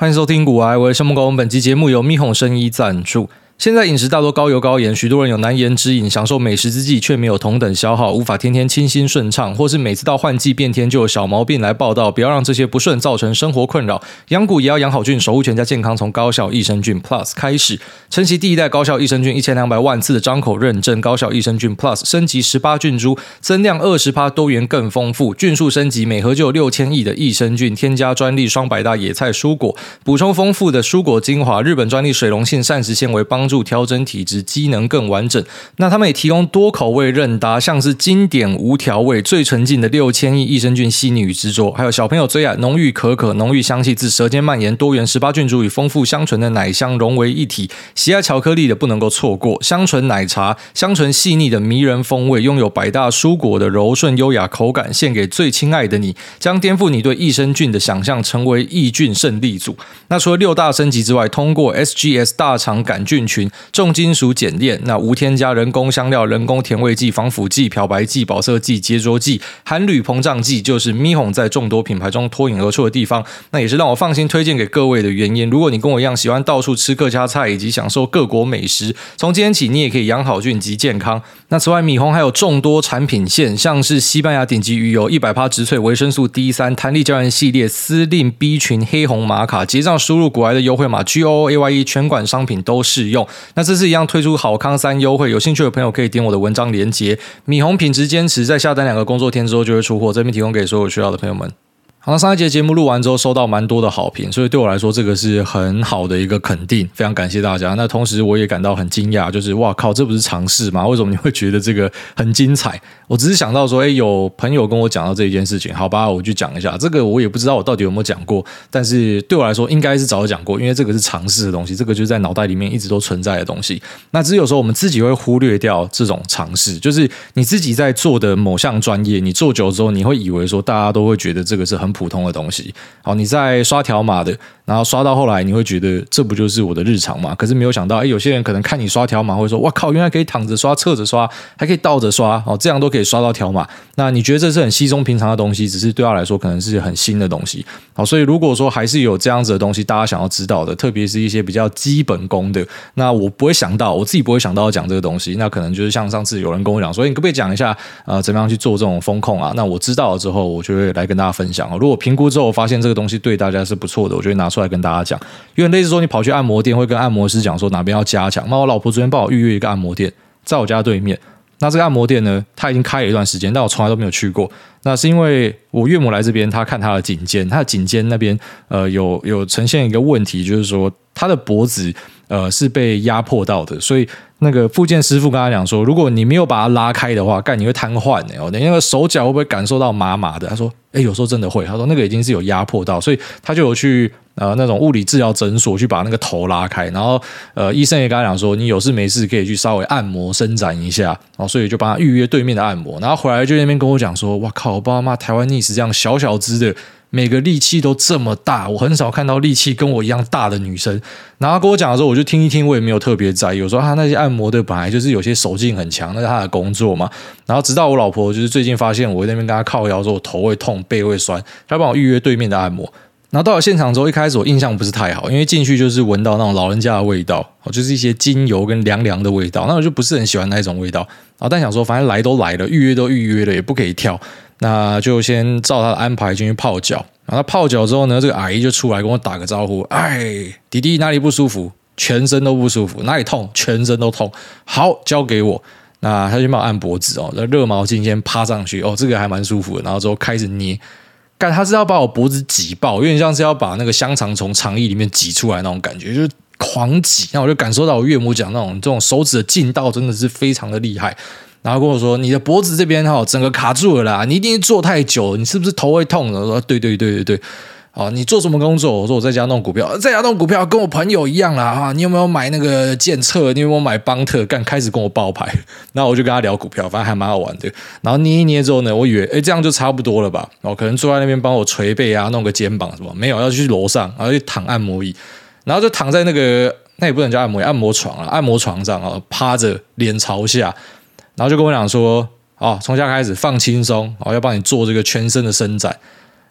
欢迎收听股癌，我是木工。本期节目由蜜哄生医赞助。现在饮食大多高油高盐，许多人有难言之隐，享受美食之际却没有同等消耗，无法天天清新顺畅，或是每次到换季变天就有小毛病来报道。不要让这些不顺造成生活困扰。养股也要养好菌，守护全家健康，从高效益生菌 Plus 开始。晨曦第一代高效益生菌一千两百万次的张口认证，高效益生菌 Plus 升级十八菌株，增量二十趴，多元更丰富，菌数升级，每盒就有六千亿的益生菌，添加专利双百大野菜蔬果，补充丰富的蔬果精华，日本专利水溶性膳食纤维帮。助调整体质，机能更完整。那他们也提供多口味任搭，像是经典无调味、最纯净的六千亿益生菌细腻与执着，还有小朋友最爱浓郁可可、浓郁香气自舌尖蔓延，多元十八菌株与丰富香醇的奶香融为一体。喜爱巧克力的不能够错过香醇奶茶，香醇细腻的迷人风味，拥有百大蔬果的柔顺优雅口感，献给最亲爱的你，将颠覆你对益生菌的想象，成为益菌胜利组。那除了六大升级之外，通过 SGS 大肠杆菌群。重金属碱链，那无添加人工香料、人工甜味剂、防腐剂、漂白剂、保色剂、结着剂、含铝膨胀剂，就是咪哄在众多品牌中脱颖而出的地方。那也是让我放心推荐给各位的原因。如果你跟我一样喜欢到处吃各家菜，以及享受各国美食，从今天起你也可以养好菌及健康。那此外，米红还有众多产品线，像是西班牙顶级鱼油、一百趴植萃维生素 D 三、弹力胶原系列、司令 B 群、黑红玛卡，结账输入股癌的优惠码 G O O A Y E，全馆商品都适用。那这次一样推出好康三优惠，有兴趣的朋友可以点我的文章连接。米红品质坚持，在下单两个工作天之后就会出货，这边提供给所有需要的朋友们。好，那上一节节目录完之后，收到蛮多的好评，所以对我来说，这个是很好的一个肯定，非常感谢大家。那同时，我也感到很惊讶，就是哇靠，这不是尝试吗？为什么你会觉得这个很精彩？我只是想到说，哎，有朋友跟我讲到这一件事情，好吧，我就讲一下。这个我也不知道我到底有没有讲过，但是对我来说，应该是早就讲过，因为这个是尝试的东西，这个就是在脑袋里面一直都存在的东西。那只有时候我们自己会忽略掉这种尝试，就是你自己在做的某项专业，你做久了之后，你会以为说大家都会觉得这个是很很普通的东西，好，你在刷条码的，然后刷到后来，你会觉得这不就是我的日常吗？可是没有想到，哎，有些人可能看你刷条码，会说，哇靠，原来可以躺着刷、侧着刷，还可以倒着刷，哦，这样都可以刷到条码。那你觉得这是很稀松平常的东西，只是对他来说可能是很新的东西。好，所以如果说还是有这样子的东西，大家想要知道的，特别是一些比较基本功的，那我不会想到，我自己不会想到要讲这个东西。那可能就是像上次有人跟我讲说，你可不可以讲一下，呃，怎么样去做这种风控啊？那我知道了之后，我就会来跟大家分享。如果评估。之后发现这个东西对大家是不错的，我就会拿出出来跟大家讲。因为类似说你跑去按摩店，会跟按摩师讲说哪边要加强。那我老婆昨天帮我预约一个按摩店，在我家对面。那这个按摩店呢，他已经开了一段时间，但我从来都没有去过。那是因为我岳母来这边，他看他的颈肩，他的颈肩那边呃有有呈现一个问题，就是说他的脖子呃是被压迫到的，所以。那个复健师傅跟他讲说，如果你没有把它拉开的话，干你会瘫痪的哦。你那个手脚会不会感受到麻麻的？他说，诶，有时候真的会。他说那个已经是有压迫到，所以他就有去呃那种物理治疗诊所去把那个头拉开。然后呃医生也跟他讲说，你有事没事可以去稍微按摩伸展一下。然后所以就帮他预约对面的按摩。然后回来就那边跟我讲说，哇靠，我爸妈台湾逆死这样小小只的。每个力气都这么大，我很少看到力气跟我一样大的女生。然后跟我讲的时候，我就听一听，我也没有特别在意。有时候他那些按摩的本来就是有些手劲很强，那是他的工作嘛。然后直到我老婆就是最近发现我在那边跟她靠腰之后，我头会痛，背会酸，她帮我预约对面的按摩。然后到了现场之后，一开始我印象不是太好，因为进去就是闻到那种老人家的味道，就是一些精油跟凉凉的味道，那我就不是很喜欢那一种味道。然后但想说，反正来都来了，预约都预约了，也不可以跳。那就先照他的安排进去泡脚，然后泡脚之后呢，这个阿姨就出来跟我打个招呼，哎，弟弟哪里不舒服？全身都不舒服，哪里痛？全身都痛。好，交给我。那他就帮我按脖子哦，那热毛巾先趴上去哦，这个还蛮舒服的。然后之后开始捏，干他是要把我脖子挤爆，有点像是要把那个香肠从肠衣里面挤出来那种感觉，就是狂挤。那我就感受到我岳母讲那种这种手指的劲道真的是非常的厉害。然后跟我说：“你的脖子这边哈，整个卡住了啦！你一定是坐太久了，你是不是头会痛？”我说：“对对对对对。”啊，你做什么工作？我说我在家弄股票，在家弄股票跟我朋友一样啦！哈，你有没有买那个建策？你有没有买邦特？干开始跟我报牌，然后我就跟他聊股票，反正还蛮好玩的。然后捏一捏之后呢，我以为哎这样就差不多了吧？哦，可能坐在那边帮我捶背啊，弄个肩膀什么？没有，要去楼上，然后去躺按摩椅，然后就躺在那个那也不能叫按摩椅，按摩床啊，按摩床上啊，趴着脸朝下。然后就跟我讲说，哦，从下开始放轻松，哦，要帮你做这个全身的伸展。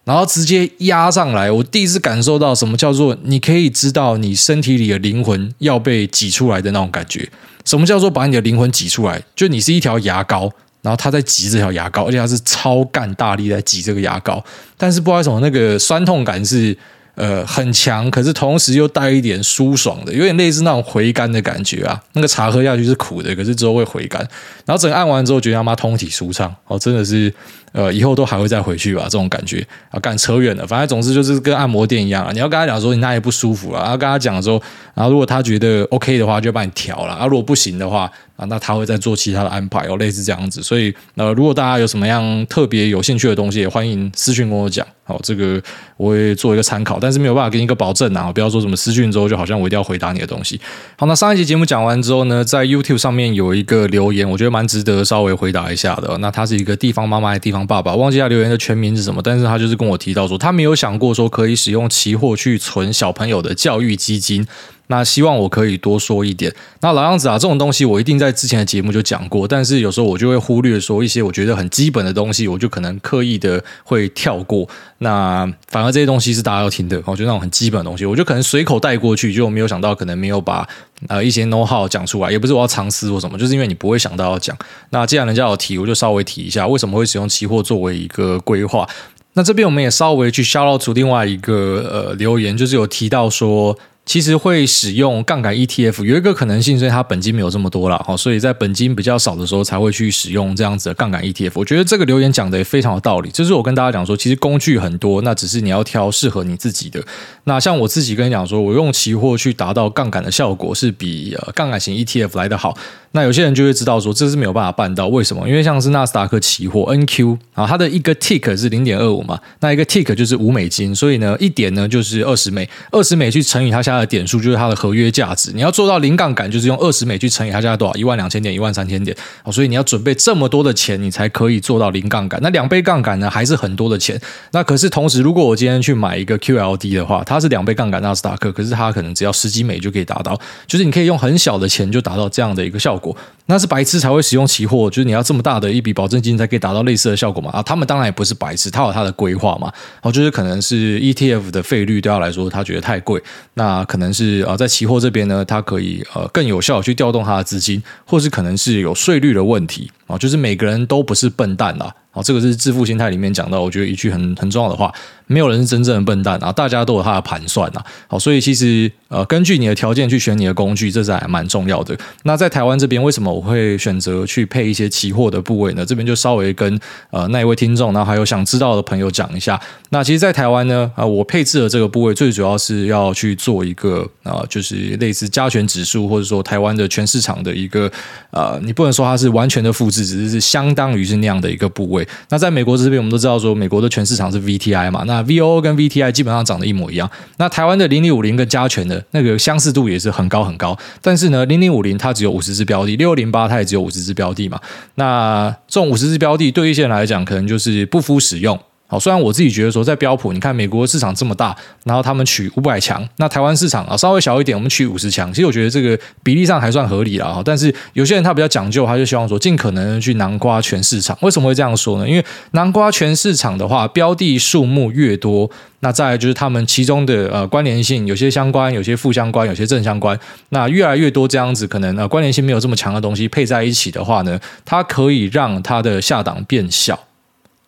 然后直接压上来。我第一次感受到什么叫做你可以知道你身体里的灵魂要被挤出来的那种感觉。什么叫做把你的灵魂挤出来？就你是一条牙膏，然后他在挤这条牙膏，而且他是超干大力在挤这个牙膏，但是不知道为什么那个酸痛感是。呃，很强，可是同时又带一点舒爽的，有点类似那种回甘的感觉啊。那个茶喝下去是苦的，可是之后会回甘。然后整个按完之后，觉得他妈通体舒畅哦，真的是呃，以后都还会再回去吧，这种感觉啊。干扯远了，反正总之就是跟按摩店一样啊。你要跟他讲说你哪里不舒服了，然后跟他讲说，然后如果他觉得 OK 的话，就帮你调了啊。如果不行的话啊，那他会再做其他的安排哦，类似这样子。所以呃，如果大家有什么样特别有兴趣的东西，也欢迎私讯跟我讲。好，这个我会做一个参考，但是没有办法给你一个保证啊！不要说什么私讯之后就好像我一定要回答你的东西。好，那上一集节目讲完之后呢，在 YouTube 上面有一个留言，我觉得蛮值得稍微回答一下的。那他是一个地方妈妈的、地方爸爸，忘记他留言的全名是什么，但是他就是跟我提到说，他没有想过说可以使用期货去存小朋友的教育基金。那希望我可以多说一点。那老样子啊，这种东西我一定在之前的节目就讲过，但是有时候我就会忽略说一些我觉得很基本的东西，我就可能刻意的会跳过。那反而这些东西是大家要听的，我觉得那种很基本的东西，我就可能随口带过去，就没有想到可能没有把呃一些 know how 讲出来，也不是我要藏私或什么，就是因为你不会想到要讲。那既然人家有提，我就稍微提一下，为什么会使用期货作为一个规划。那这边我们也稍微去 shout out 出另外一个呃留言，就是有提到说。其实会使用杠杆 ETF 有一个可能性，所以它本金没有这么多了哈，所以在本金比较少的时候才会去使用这样子的杠杆 ETF。我觉得这个留言讲的也非常有道理，就是我跟大家讲说，其实工具很多，那只是你要挑适合你自己的。那像我自己跟你讲说，我用期货去达到杠杆的效果是比呃杠杆型 ETF 来的好。那有些人就会知道说，这是没有办法办到，为什么？因为像是纳斯达克期货 NQ 啊，它的一个 tick 是零点二五嘛，那一个 tick 就是五美金，所以呢一点呢就是二十美，二十美去乘以它下的点数就是它的合约价值。你要做到零杠杆，就是用二十美去乘以它现在多少一万两千点、一万三千点。所以你要准备这么多的钱，你才可以做到零杠杆。那两倍杠杆呢，还是很多的钱。那可是同时，如果我今天去买一个 QLD 的话，它是两倍杠杆纳斯达克，可是它可能只要十几美就可以达到，就是你可以用很小的钱就达到这样的一个效果。过，那是白痴才会使用期货，就是你要这么大的一笔保证金才可以达到类似的效果嘛？啊，他们当然也不是白痴，他有他的规划嘛。哦，就是可能是 ETF 的费率对他来说，他觉得太贵。那可能是啊，在期货这边呢，他可以呃更有效的去调动他的资金，或是可能是有税率的问题啊。就是每个人都不是笨蛋啦。啊，这个是致富心态里面讲到，我觉得一句很很重要的话。没有人是真正的笨蛋啊，大家都有他的盘算呐。好，所以其实呃，根据你的条件去选你的工具，这是还蛮重要的。那在台湾这边，为什么我会选择去配一些期货的部位呢？这边就稍微跟呃那一位听众，然后还有想知道的朋友讲一下。那其实，在台湾呢，啊、呃，我配置的这个部位最主要是要去做一个啊、呃，就是类似加权指数，或者说台湾的全市场的一个呃，你不能说它是完全的复制，只是是相当于是那样的一个部位。那在美国这边，我们都知道说，美国的全市场是 VTI 嘛，那 VOO 跟 VTI 基本上长得一模一样。那台湾的零零五零跟加权的那个相似度也是很高很高。但是呢，零零五零它只有五十只标的，六零八它也只有五十只标的嘛。那这种五十只标的对一些人来讲，可能就是不敷使用。好，虽然我自己觉得说，在标普，你看美国市场这么大，然后他们取五百强，那台湾市场啊稍微小一点，我们取五十强，其实我觉得这个比例上还算合理了。但是有些人他比较讲究，他就希望说尽可能去囊瓜全市场。为什么会这样说呢？因为囊瓜全市场的话，标的数目越多，那再来就是他们其中的呃关联性，有些相关，有些负相关，有些正相关。那越来越多这样子，可能呃关联性没有这么强的东西配在一起的话呢，它可以让它的下档变小。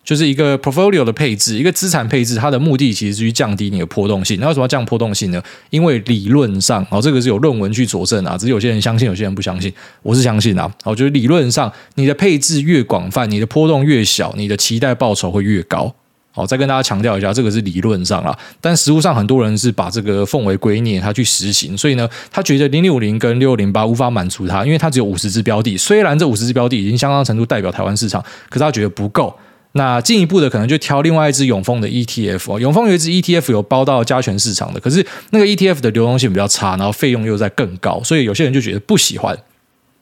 就是一个 portfolio 的配置，一个资产配置，它的目的其实是去降低你的波动性。那为什么要降波动性呢？因为理论上，哦，这个是有论文去佐证啊，只是有些人相信，有些人不相信。我是相信啊，我觉得理论上，你的配置越广泛，你的波动越小，你的期待报酬会越高。好，再跟大家强调一下，这个是理论上啦，但实务上很多人是把这个奉为圭臬，他去实行，所以呢，他觉得零六零跟六零八无法满足他，因为他只有五十只标的，虽然这五十只标的已经相当程度代表台湾市场，可是他觉得不够。那进一步的可能就挑另外一只永丰的 ETF 哦，永丰有一只 ETF 有包到加权市场的，可是那个 ETF 的流动性比较差，然后费用又在更高，所以有些人就觉得不喜欢。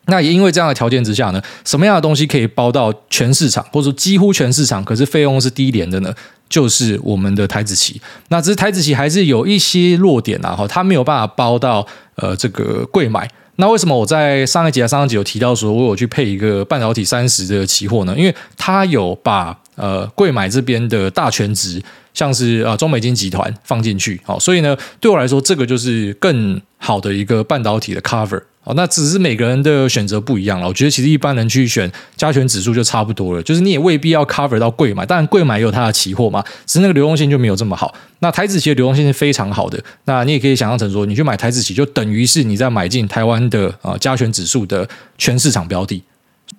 那也因为这样的条件之下呢，什么样的东西可以包到全市场，或者说几乎全市场，可是费用是低廉的呢？就是我们的台子期。那只是台子期还是有一些弱点啊，哈，它没有办法包到呃这个柜买。那为什么我在上一集啊、上一集有提到说，我有去配一个半导体三十的期货呢？因为它有把呃贵买这边的大全值，像是呃中美金集团放进去，好，所以呢，对我来说，这个就是更好的一个半导体的 cover。哦，那只是每个人的选择不一样了。我觉得其实一般人去选加权指数就差不多了，就是你也未必要 cover 到贵买，当然贵买也有它的期货嘛，只是那个流动性就没有这么好。那台指期的流动性是非常好的，那你也可以想象成说，你去买台指期，就等于是你在买进台湾的啊加权指数的全市场标的。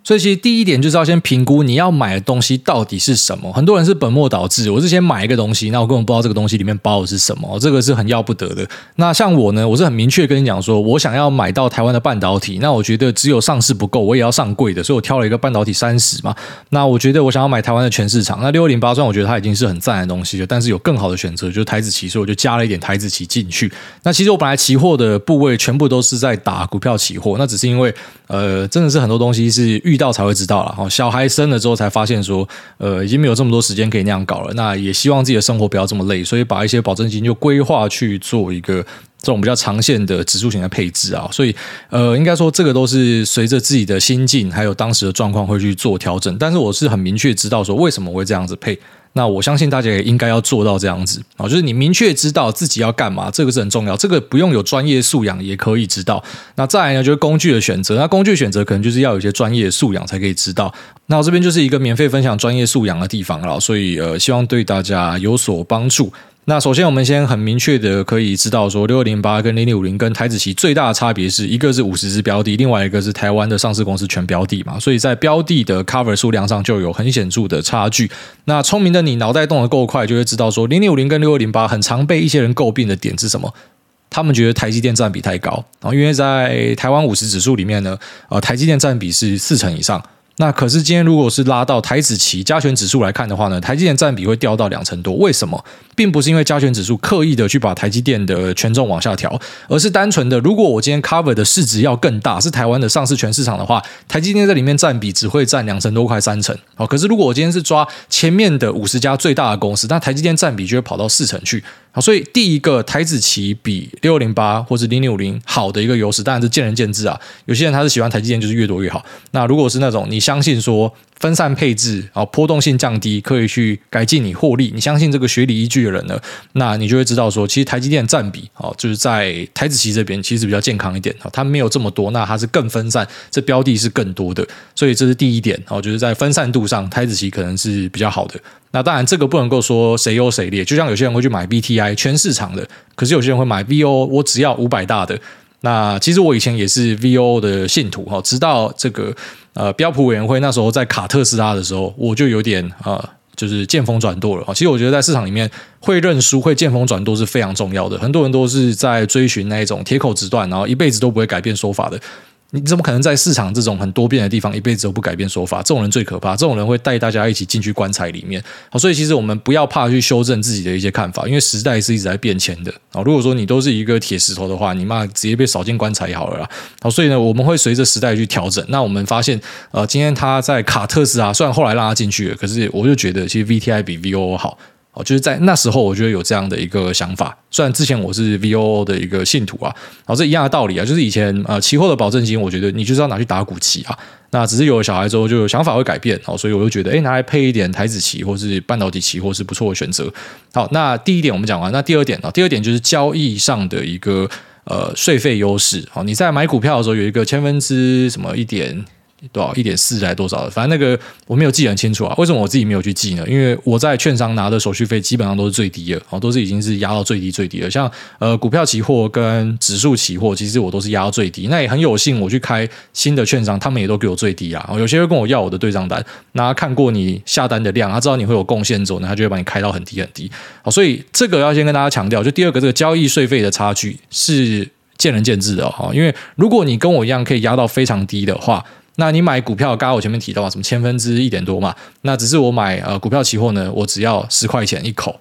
所以其实第一点就是要先评估你要买的东西到底是什么。很多人是本末倒置，我是先买一个东西，那我根本不知道这个东西里面包的是什么，这个是很要不得的。那像我呢，我是很明确跟你讲说，我想要买到台湾的半导体，那我觉得只有上市不够，我也要上柜的，所以我挑了一个半导体三十嘛。那我觉得我想要买台湾的全市场，那六零八虽然我觉得它已经是很赞的东西了，但是有更好的选择，就是台子期，所以我就加了一点台子期进去。那其实我本来期货的部位全部都是在打股票期货，那只是因为呃，真的是很多东西是遇到才会知道。了。哈，小孩生了之后才发现说，呃，已经没有这么多时间可以那样搞了。那也希望自己的生活不要这么累，所以把一些保证金就规划去做一个这种比较长线的指数型的配置啊。所以，呃，应该说这个都是随着自己的心境还有当时的状况会去做调整。但是我是很明确知道说，为什么会这样子配。那我相信大家也应该要做到这样子啊，就是你明确知道自己要干嘛，这个是很重要。这个不用有专业素养也可以知道。那再来呢，就是工具的选择。那工具选择可能就是要有一些专业素养才可以知道。那我这边就是一个免费分享专业素养的地方了，所以呃，希望对大家有所帮助。那首先，我们先很明确的可以知道说，六二零八跟零零五零跟台子期最大的差别是一个是五十只标的，另外一个是台湾的上市公司全标的嘛，所以在标的的 cover 数量上就有很显著的差距。那聪明的你脑袋动得够快，就会知道说，零零五零跟六二零八很常被一些人诟病的点是什么？他们觉得台积电占比太高，然后因为在台湾五十指数里面呢，呃，台积电占比是四成以上。那可是今天如果是拉到台指期加权指数来看的话呢，台积电占比会掉到两成多。为什么？并不是因为加权指数刻意的去把台积电的权重往下调，而是单纯的，如果我今天 cover 的市值要更大，是台湾的上市全市场的话，台积电在里面占比只会占两成多，快三成。好，可是如果我今天是抓前面的五十家最大的公司，那台积电占比就会跑到四成去。好，所以第一个台指期比六零八或是零零五零好的一个优势，当然是见仁见智啊。有些人他是喜欢台积电，就是越多越好。那如果是那种你相信说分散配置啊，波动性降低，可以去改进你获利，你相信这个学理依据的人呢，那你就会知道说，其实台积电占比啊，就是在台指期这边其实比较健康一点啊，它没有这么多，那它是更分散，这标的是更多的，所以这是第一点啊，就是在分散度上，台指期可能是比较好的。那当然，这个不能够说谁优谁劣，就像有些人会去买 BTI 全市场的，可是有些人会买 VO，我只要五百大的。那其实我以前也是 VO 的信徒哈，直到这个呃标普委员会那时候在卡特斯拉的时候，我就有点啊、呃，就是见风转舵了。其实我觉得在市场里面会认输、会见风转舵是非常重要的。很多人都是在追寻那一种铁口直断，然后一辈子都不会改变说法的。你怎么可能在市场这种很多变的地方一辈子都不改变说法？这种人最可怕，这种人会带大家一起进去棺材里面。好，所以其实我们不要怕去修正自己的一些看法，因为时代是一直在变迁的。啊，如果说你都是一个铁石头的话，你妈直接被扫进棺材也好了啦。好，所以呢，我们会随着时代去调整。那我们发现，呃，今天他在卡特斯啊，虽然后来让他进去了，可是我就觉得其实 VTI 比 VOO 好。就是在那时候，我觉得有这样的一个想法。虽然之前我是 VOO 的一个信徒啊，然后这一样的道理啊，就是以前呃期货的保证金，我觉得你就是要拿去打股期啊。那只是有了小孩之后，就有想法会改变哦，所以我就觉得，哎，拿来配一点台子期或是半导体期货是不错的选择。好，那第一点我们讲完，那第二点啊，第二点就是交易上的一个呃税费优势。好，你在买股票的时候有一个千分之什么一点。多少一点四还多少的？反正那个我没有记很清楚啊。为什么我自己没有去记呢？因为我在券商拿的手续费基本上都是最低的，哦，都是已经是压到最低最低的。像呃股票期货跟指数期货，其实我都是压到最低。那也很有幸，我去开新的券商，他们也都给我最低啊。哦有些人跟我要我的对账单，那看过你下单的量，他知道你会有贡献之后呢，他就会把你开到很低很低。好，所以这个要先跟大家强调，就第二个这个交易税费的差距是见仁见智的哈。因为如果你跟我一样可以压到非常低的话，那你买股票，刚刚我前面提到啊，什么千分之一点多嘛？那只是我买呃股票期货呢，我只要十块钱一口，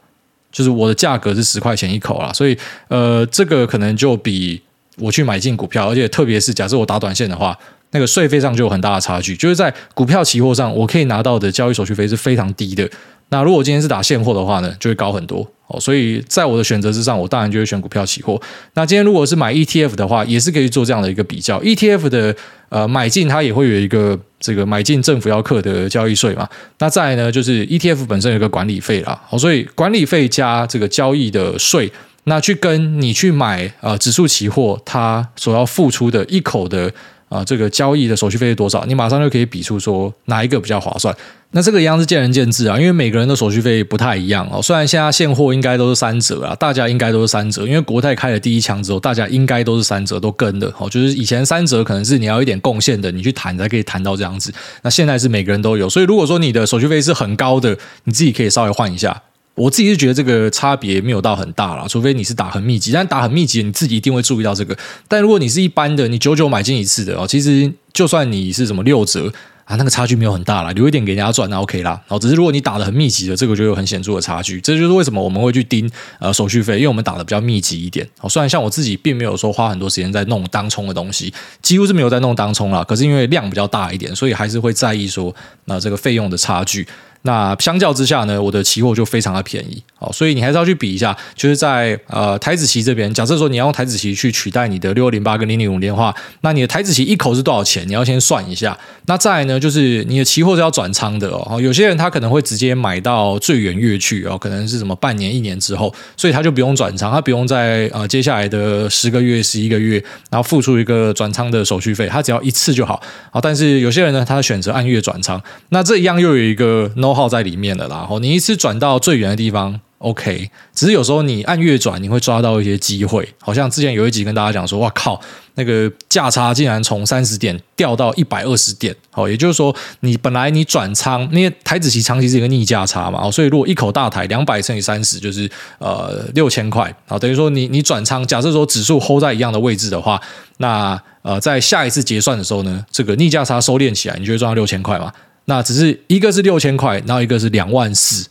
就是我的价格是十块钱一口啦。所以呃，这个可能就比我去买进股票，而且特别是假设我打短线的话，那个税费上就有很大的差距。就是在股票期货上，我可以拿到的交易手续费是非常低的。那如果今天是打现货的话呢，就会高很多哦。所以在我的选择之上，我当然就会选股票期货。那今天如果是买 ETF 的话，也是可以做这样的一个比较。ETF 的呃买进，它也会有一个这个买进政府要课的交易税嘛。那再呢，就是 ETF 本身有一个管理费啦。哦，所以管理费加这个交易的税，那去跟你去买呃指数期货，它所要付出的一口的。啊，这个交易的手续费是多少？你马上就可以比出说哪一个比较划算。那这个一样是见仁见智啊，因为每个人的手续费不太一样哦。虽然现在现货应该都是三折啊，大家应该都是三折，因为国泰开了第一枪之后，大家应该都是三折都跟的哦。就是以前三折可能是你要一点贡献的，你去谈才可以谈到这样子。那现在是每个人都有，所以如果说你的手续费是很高的，你自己可以稍微换一下。我自己是觉得这个差别没有到很大啦，除非你是打很密集，但打很密集，你自己一定会注意到这个。但如果你是一般的，你九九买进一次的哦，其实就算你是什么六折啊，那个差距没有很大啦，留一点给人家赚，那 OK 啦。哦，只是如果你打的很密集的，这个就有很显著的差距。这就是为什么我们会去盯呃手续费，因为我们打的比较密集一点。哦，虽然像我自己并没有说花很多时间在弄当冲的东西，几乎是没有在弄当冲啦，可是因为量比较大一点，所以还是会在意说那这个费用的差距。那相较之下呢，我的期货就非常的便宜，哦，所以你还是要去比一下，就是在呃台子期这边，假设说你要用台子期去取代你的六二零八跟零零五零的话，那你的台子期一口是多少钱？你要先算一下。那再来呢，就是你的期货是要转仓的哦，有些人他可能会直接买到最远月去哦，可能是什么半年、一年之后，所以他就不用转仓，他不用在呃接下来的十个月、十一个月，然后付出一个转仓的手续费，他只要一次就好。好，但是有些人呢，他选择按月转仓，那这一样又有一个 know 号在里面的啦，然后你一次转到最远的地方，OK。只是有时候你按月转，你会抓到一些机会。好像之前有一集跟大家讲说，哇靠，那个价差竟然从三十点掉到一百二十点。好，也就是说，你本来你转仓，因为台指期长期是一个逆价差嘛，所以如果一口大台两百乘以三十就是呃六千块。好，等于说你你转仓，假设说指数 hold 在一样的位置的话，那呃在下一次结算的时候呢，这个逆价差收敛起来，你就会赚到六千块嘛。那只是一个是六千块，然后一个是两万四，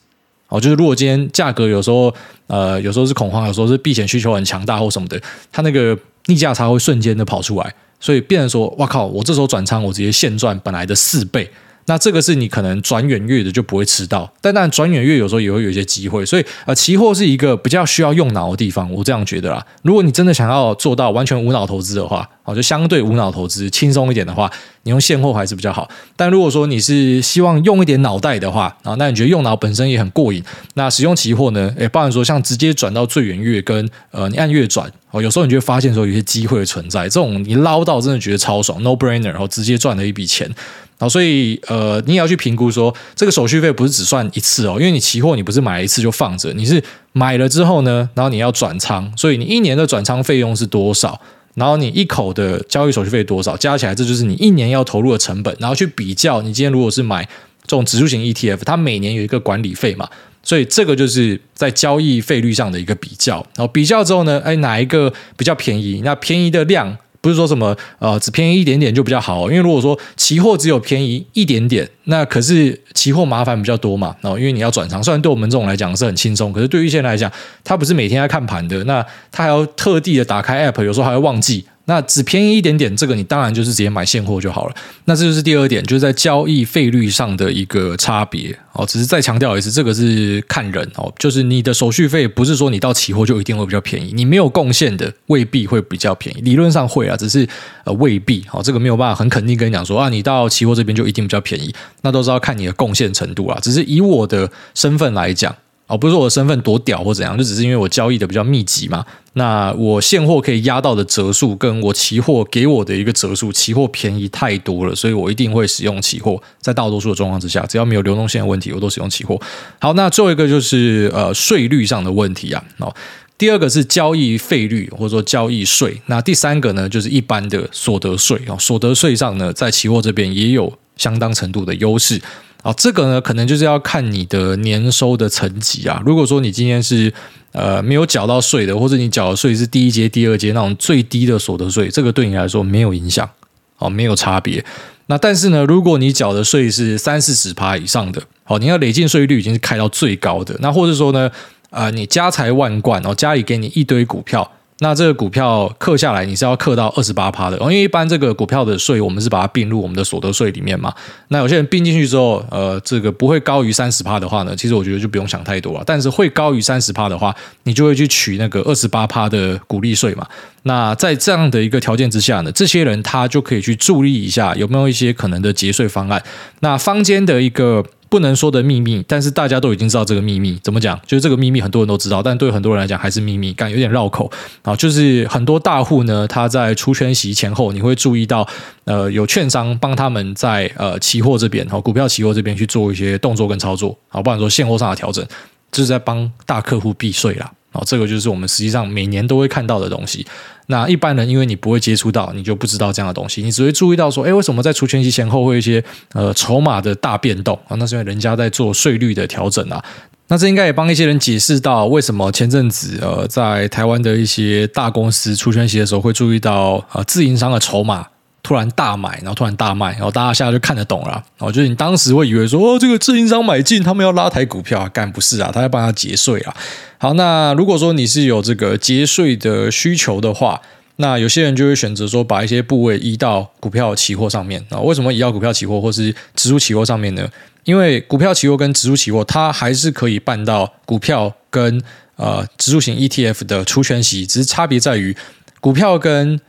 哦，就是如果今天价格有时候呃有时候是恐慌，有时候是避险需求很强大或什么的，它那个逆价差会瞬间的跑出来，所以变成说，哇靠，我这时候转仓，我直接现赚本来的四倍。那这个是你可能转远月的就不会吃到，但但转远月有时候也会有一些机会，所以呃，期货是一个比较需要用脑的地方，我这样觉得啦。如果你真的想要做到完全无脑投资的话，哦，就相对无脑投资轻松一点的话，你用现货还是比较好。但如果说你是希望用一点脑袋的话，啊，那你觉得用脑本身也很过瘾，那使用期货呢？诶，包含说像直接转到最远月跟呃你按月转，哦，有时候你就会发现说有些机会的存在，这种你捞到真的觉得超爽，no brainer，然后直接赚了一笔钱。然后，所以呃，你也要去评估说，这个手续费不是只算一次哦，因为你期货你不是买一次就放着，你是买了之后呢，然后你要转仓，所以你一年的转仓费用是多少？然后你一口的交易手续费多少？加起来这就是你一年要投入的成本，然后去比较你今天如果是买这种指数型 ETF，它每年有一个管理费嘛，所以这个就是在交易费率上的一个比较。然后比较之后呢，哎，哪一个比较便宜？那便宜的量。不是说什么呃只便宜一点点就比较好，因为如果说期货只有便宜一点点，那可是期货麻烦比较多嘛。然后因为你要转仓，虽然对我们这种来讲是很轻松，可是对于一些人来讲，他不是每天要看盘的，那他还要特地的打开 App，有时候还会忘记。那只便宜一点点，这个你当然就是直接买现货就好了。那这就是第二点，就是在交易费率上的一个差别哦。只是再强调一次，这个是看人哦，就是你的手续费不是说你到期货就一定会比较便宜，你没有贡献的未必会比较便宜。理论上会啊，只是呃未必哦，这个没有办法很肯定跟你讲说啊，你到期货这边就一定比较便宜，那都是要看你的贡献程度啊。只是以我的身份来讲。哦，不是说我的身份多屌或怎样，就只是因为我交易的比较密集嘛。那我现货可以压到的折数，跟我期货给我的一个折数，期货便宜太多了，所以我一定会使用期货。在大多数的状况之下，只要没有流动性的问题，我都使用期货。好，那最后一个就是呃税率上的问题啊。哦，第二个是交易费率或者说交易税。那第三个呢，就是一般的所得税哦。所得税上呢，在期货这边也有相当程度的优势。啊，这个呢，可能就是要看你的年收的层级啊。如果说你今天是呃没有缴到税的，或者你缴的税是第一阶、第二阶那种最低的所得税，这个对你来说没有影响，哦，没有差别。那但是呢，如果你缴的税是三四十趴以上的，哦，你要累进税率已经是开到最高的。那或者说呢，啊、呃，你家财万贯，哦，家里给你一堆股票，那这个股票刻下来，你是要刻到二十八趴的，因为一般这个股票的税，我们是把它并入我们的所得税里面嘛。那有些人并进去之后，呃，这个不会高于三十趴的话呢，其实我觉得就不用想太多了。但是会高于三十趴的话，你就会去取那个二十八趴的股利税嘛。那在这样的一个条件之下呢，这些人他就可以去注意一下有没有一些可能的节税方案。那坊间的一个。不能说的秘密，但是大家都已经知道这个秘密。怎么讲？就是这个秘密很多人都知道，但对很多人来讲还是秘密，感觉有点绕口啊。就是很多大户呢，他在出圈息前后，你会注意到，呃，有券商帮他们在呃期货这边，股票期货这边去做一些动作跟操作啊，不然说现货上的调整，就是在帮大客户避税啦。啊，这个就是我们实际上每年都会看到的东西。那一般人因为你不会接触到，你就不知道这样的东西，你只会注意到说，哎，为什么在除权息前后会有一些呃筹码的大变动啊？那是因为人家在做税率的调整啊。那这应该也帮一些人解释到为什么前阵子呃在台湾的一些大公司出圈息的时候会注意到呃自营商的筹码。突然大买，然后突然大卖，然后大家现在就看得懂了。然后就是你当时会以为说，哦，这个自营商买进，他们要拉抬股票啊，干不是啊，他要帮他节税啊。好，那如果说你是有这个节税的需求的话，那有些人就会选择说，把一些部位移到股票期货上面啊。为什么移到股票期货或是指数期货上面呢？因为股票期货跟指数期货，它还是可以办到股票跟呃指数型 ETF 的除权息，只是差别在于股票跟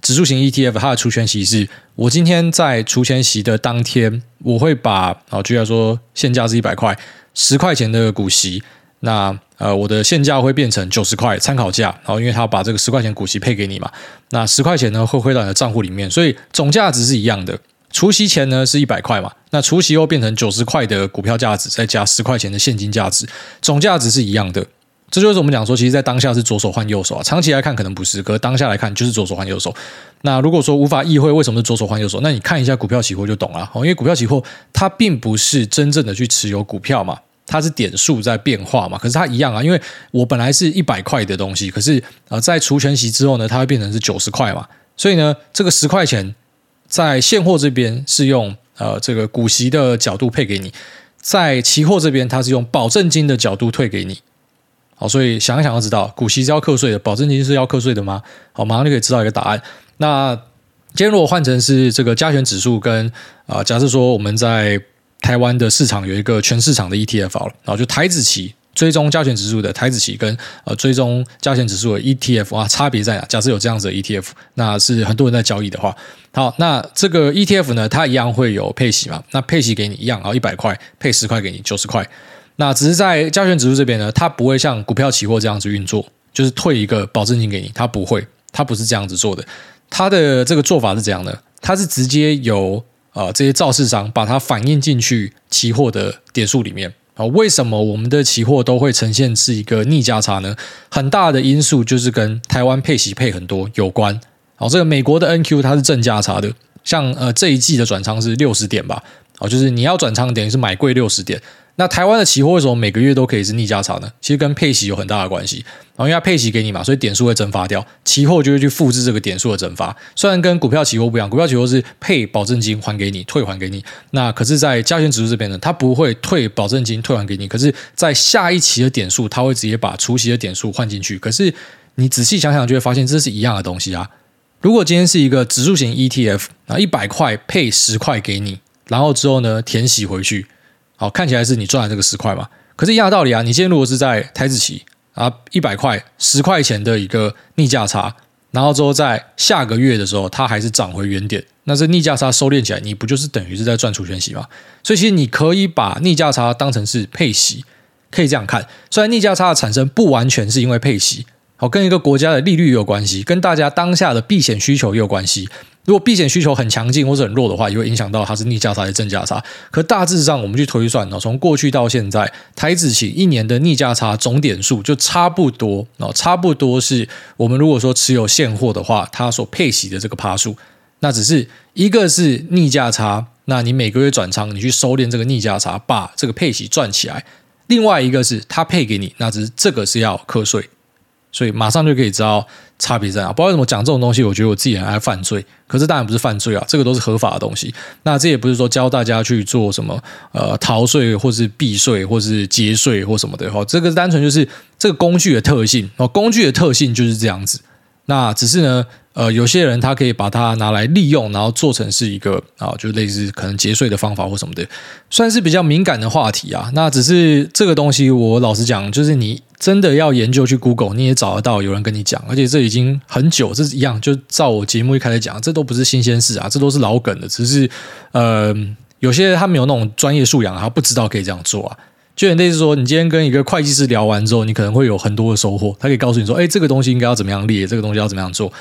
指数型 ETF 它的除权息是，我今天在除权息的当天，我会把啊，举例说，现价是一百块，十块钱的股息，那呃，我的现价会变成九十块参考价，然后因为它把这个十块钱股息配给你嘛，那十块钱呢会汇到你的账户里面，所以总价值是一样的，除息前呢是一百块嘛，那除息后变成九十块的股票价值，再加十块钱的现金价值，总价值是一样的。这就是我们讲说，其实，在当下是左手换右手啊。长期来看可能不是，可是当下来看就是左手换右手。那如果说无法意会为什么是左手换右手，那你看一下股票期货就懂了哦。因为股票期货它并不是真正的去持有股票嘛，它是点数在变化嘛。可是它一样啊，因为我本来是一百块的东西，可是呃，在除权息之后呢，它会变成是九十块嘛。所以呢，这个十块钱在现货这边是用呃这个股息的角度配给你，在期货这边它是用保证金的角度退给你。好，所以想一想要知道，股息是要课税的，保证金是要课税的吗？好，马上就可以知道一个答案。那今天如果换成是这个加权指数跟啊、假设说我们在台湾的市场有一个全市场的 ETF 好了，然后就台指期追踪加权指数的台指期跟呃追踪加权指数的 ETF 啊，差别在哪？假设有这样子的 ETF，那是很多人在交易的话，好，那这个 ETF 呢，它一样会有配息嘛？那配息给你一样啊，一百块配十块给你九十块。那只是在加权指数这边呢，它不会像股票期货这样子运作，就是退一个保证金给你，它不会，它不是这样子做的。它的这个做法是怎样的？它是直接由呃这些造市商把它反映进去期货的点数里面啊。为什么我们的期货都会呈现是一个逆价差呢？很大的因素就是跟台湾配息配很多有关。好，这个美国的 NQ 它是正价差的，像呃这一季的转仓是六十点吧？哦，就是你要转仓等于是买贵六十点。那台湾的期货为什么每个月都可以是逆价差呢？其实跟配息有很大的关系。然后因为它配息给你嘛，所以点数会蒸发掉，期货就会去复制这个点数的蒸发。虽然跟股票期货不一样，股票期货是配保证金还给你，退还给你。那可是，在加权指数这边呢，它不会退保证金，退还给你。可是，在下一期的点数，它会直接把除息的点数换进去。可是你仔细想想，就会发现这是一样的东西啊。如果今天是一个指数型 ETF，啊，一百块配十块给你，然后之后呢，填息回去。好，看起来是你赚了这个十块嘛？可是，一样的道理啊。你今天如果是在台子期啊，一百块十块钱的一个逆价差，然后之后在下个月的时候，它还是涨回原点，那这逆价差收敛起来，你不就是等于是在赚除权息吗？所以，其实你可以把逆价差当成是配息，可以这样看。虽然逆价差的产生不完全是因为配息，好，跟一个国家的利率有关系，跟大家当下的避险需求也有关系。如果避险需求很强劲或者很弱的话，也会影响到它是逆价差还是正价差。可大致上，我们去推算呢，从过去到现在，台指期一年的逆价差总点数就差不多哦，差不多是我们如果说持有现货的话，它所配息的这个趴数。那只是一个是逆价差，那你每个月转仓，你去收敛这个逆价差，把这个配息赚起来；另外一个是它配给你，那只是这个是要课税。所以马上就可以知道差别在哪。不知道为什么讲这种东西，我觉得我自己很爱犯罪。可是当然不是犯罪啊，这个都是合法的东西。那这也不是说教大家去做什么呃逃税，或是避税，或是节税或什么的。哈，这个单纯就是这个工具的特性。哦，工具的特性就是这样子。那只是呢，呃，有些人他可以把它拿来利用，然后做成是一个啊，就类似可能节税的方法或什么的，算是比较敏感的话题啊。那只是这个东西，我老实讲，就是你真的要研究去 Google，你也找得到有人跟你讲，而且这已经很久，这一样，就照我节目一开始讲，这都不是新鲜事啊，这都是老梗的，只是呃，有些人他没有那种专业素养，他不知道可以这样做啊。就类似说，你今天跟一个会计师聊完之后，你可能会有很多的收获。他可以告诉你说：“哎，这个东西应该要怎么样列，这个东西要怎么样做，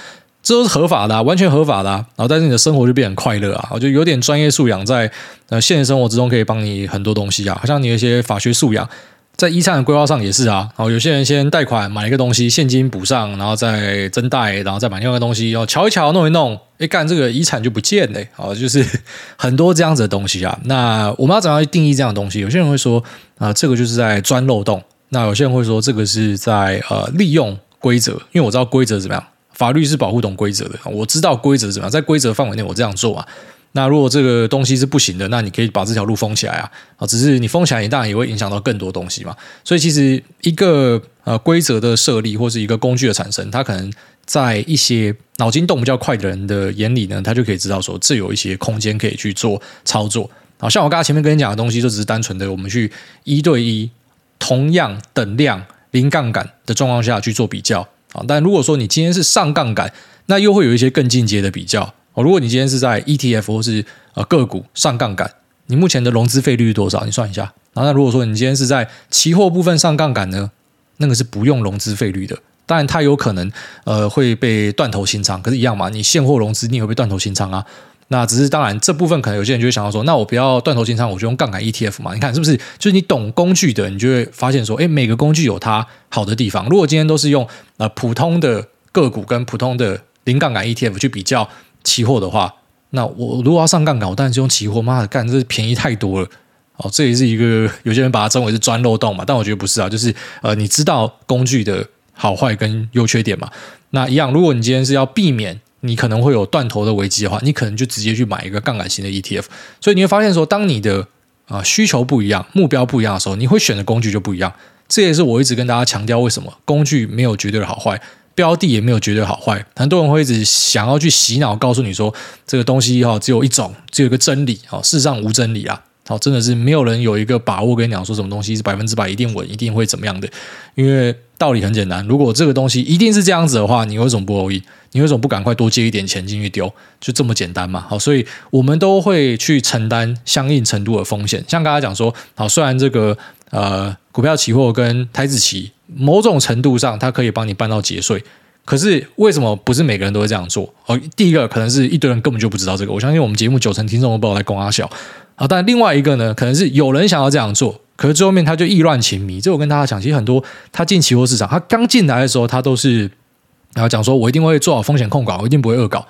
这都是合法的，完全合法的啊。”然后，但是你的生活就变很快乐啊。我觉得有点专业素养在呃现实生活之中可以帮你很多东西啊，好像你有一些法学素养。在遗产的规划上也是啊，然后有些人先贷款买一个东西，现金补上，然后再增贷，然后再买另外一个东西，然后乔一瞧，弄一弄，哎，干这个遗产就不见了，啊，就是很多这样子的东西啊。那我们要怎样去定义这样的东西？有些人会说啊，这个就是在钻漏洞；那有些人会说这个是在呃利用规则，因为我知道规则怎么样，法律是保护懂规则的，我知道规则怎么样，在规则范围内我这样做啊。那如果这个东西是不行的，那你可以把这条路封起来啊！啊，只是你封起来，你当然也会影响到更多东西嘛。所以其实一个呃规则的设立，或是一个工具的产生，它可能在一些脑筋动比较快的人的眼里呢，他就可以知道说，这有一些空间可以去做操作。好像我刚才前面跟你讲的东西，就只是单纯的我们去一对一同样等量零杠杆的状况下去做比较啊。但如果说你今天是上杠杆，那又会有一些更进阶的比较。哦，如果你今天是在 ETF 或是呃个股上杠杆，你目前的融资费率是多少？你算一下。然后，那如果说你今天是在期货部分上杠杆呢，那个是不用融资费率的。当然，它有可能呃会被断头清仓，可是，一样嘛，你现货融资你也会被断头清仓啊。那只是当然这部分可能有些人就会想到说，那我不要断头清仓，我就用杠杆 ETF 嘛。你看是不是？就是你懂工具的，你就会发现说，哎，每个工具有它好的地方。如果今天都是用呃普通的个股跟普通的零杠杆 ETF 去比较。期货的话，那我如果要上杠杆，我当然是用期货。妈的，干这便宜太多了哦！这也是一个有些人把它称为是钻漏洞嘛，但我觉得不是啊，就是呃，你知道工具的好坏跟优缺点嘛。那一样，如果你今天是要避免你可能会有断头的危机的话，你可能就直接去买一个杠杆型的 ETF。所以你会发现说，当你的啊、需求不一样、目标不一样的时候，你会选的工具就不一样。这也是我一直跟大家强调，为什么工具没有绝对的好坏。标的也没有绝对好坏，很多人会一直想要去洗脑，告诉你说这个东西哈只有一种，只有一个真理，哈，世上无真理啊，好，真的是没有人有一个把握跟你讲说什么东西是百分之百一定稳，一定会怎么样的，因为道理很简单，如果这个东西一定是这样子的话，你为什么不 all in？你为什么不赶快多借一点钱进去丢？就这么简单嘛，好，所以我们都会去承担相应程度的风险，像刚才讲说，好，虽然这个呃股票期货跟台子期。某种程度上，它可以帮你办到节税，可是为什么不是每个人都会这样做？哦，第一个可能是一堆人根本就不知道这个。我相信我们节目九成听众都不知道在供阿小啊。但另外一个呢，可能是有人想要这样做，可是最后面他就意乱情迷。这我跟大家讲，其实很多他进期货市场，他刚进来的时候，他都是然后讲说，我一定会做好风险控管，我一定不会恶搞。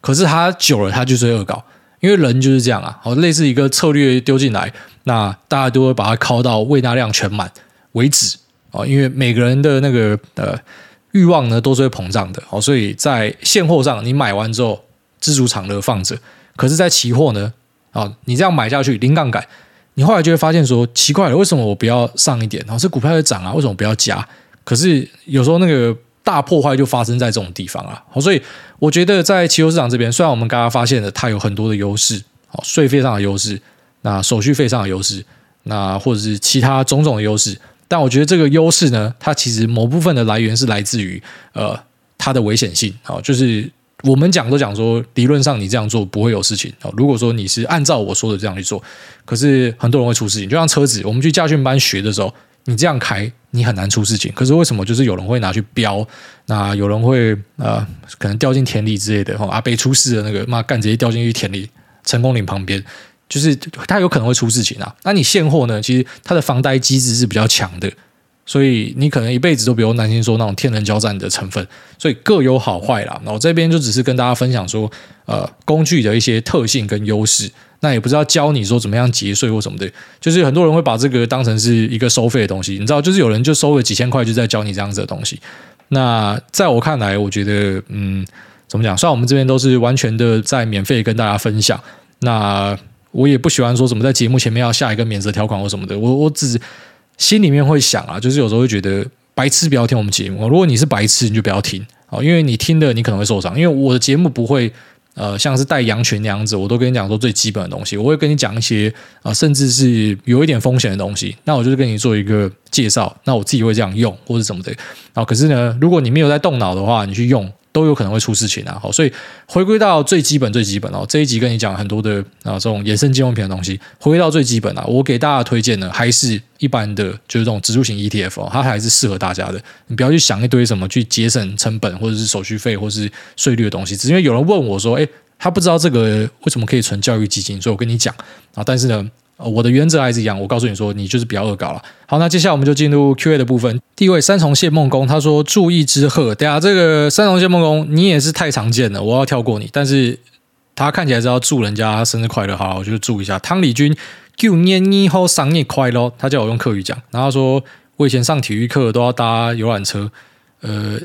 可是他久了，他就是恶搞，因为人就是这样啊。好，类似一个策略丢进来，那大家都会把它拷到胃纳量全满为止。哦，因为每个人的那个呃欲望呢，都是会膨胀的哦，所以在现货上你买完之后知足常乐放着，可是，在期货呢，啊，你这样买下去零杠杆，你后来就会发现说奇怪了，为什么我不要上一点？然后这股票在涨啊，为什么不要加？可是有时候那个大破坏就发生在这种地方啊，好，所以我觉得在期货市场这边，虽然我们刚刚发现了它有很多的优势，哦，税费上的优势，那手续费上的优势，那或者是其他种种的优势。但我觉得这个优势呢，它其实某部分的来源是来自于呃它的危险性啊，就是我们讲都讲说，理论上你这样做不会有事情啊。如果说你是按照我说的这样去做，可是很多人会出事情。就像车子，我们去驾训班学的时候，你这样开你很难出事情。可是为什么就是有人会拿去飙？那有人会呃可能掉进田里之类的哈？阿北出事的那个妈干直接掉进去田里，成功岭旁边。就是他有可能会出事情啊，那你现货呢？其实它的防呆机制是比较强的，所以你可能一辈子都不用担心说那种天人交战的成分，所以各有好坏啦。那我这边就只是跟大家分享说，呃，工具的一些特性跟优势，那也不知道教你说怎么样节税或什么的，就是很多人会把这个当成是一个收费的东西，你知道，就是有人就收个几千块就在教你这样子的东西。那在我看来，我觉得，嗯，怎么讲？虽然我们这边都是完全的在免费跟大家分享，那。我也不喜欢说什么在节目前面要下一个免责条款或什么的，我我只心里面会想啊，就是有时候会觉得白痴不要听我们节目，如果你是白痴你就不要听哦，因为你听的你可能会受伤，因为我的节目不会。呃，像是带羊群那样子，我都跟你讲说最基本的东西。我会跟你讲一些啊、甚至是有一点风险的东西。那我就是跟你做一个介绍。那我自己会这样用，或者什么的。啊，可是呢，如果你没有在动脑的话，你去用。都有可能会出事情啊！好，所以回归到最基本、最基本哦，这一集跟你讲很多的啊这种衍生金融品的东西。回归到最基本啊，我给大家推荐的还是一般的，就是这种指数型 ETF 哦，它还是适合大家的。你不要去想一堆什么去节省成本，或者是手续费，或者是税率的东西。只因为有人问我说，诶，他不知道这个为什么可以存教育基金，所以我跟你讲啊。但是呢。我的原则还是一样，我告诉你说，你就是不要恶搞了。好，那接下来我们就进入 Q&A 的部分。第一位三重谢梦工，他说：“注意之贺。”等下这个三重谢梦工，你也是太常见了，我要跳过你。但是他看起来是要祝人家生日快乐，好，我就祝一下。汤礼君，旧年以后生日快乐。他叫我用客语讲，然后他说我以前上体育课都要搭游览车，呃。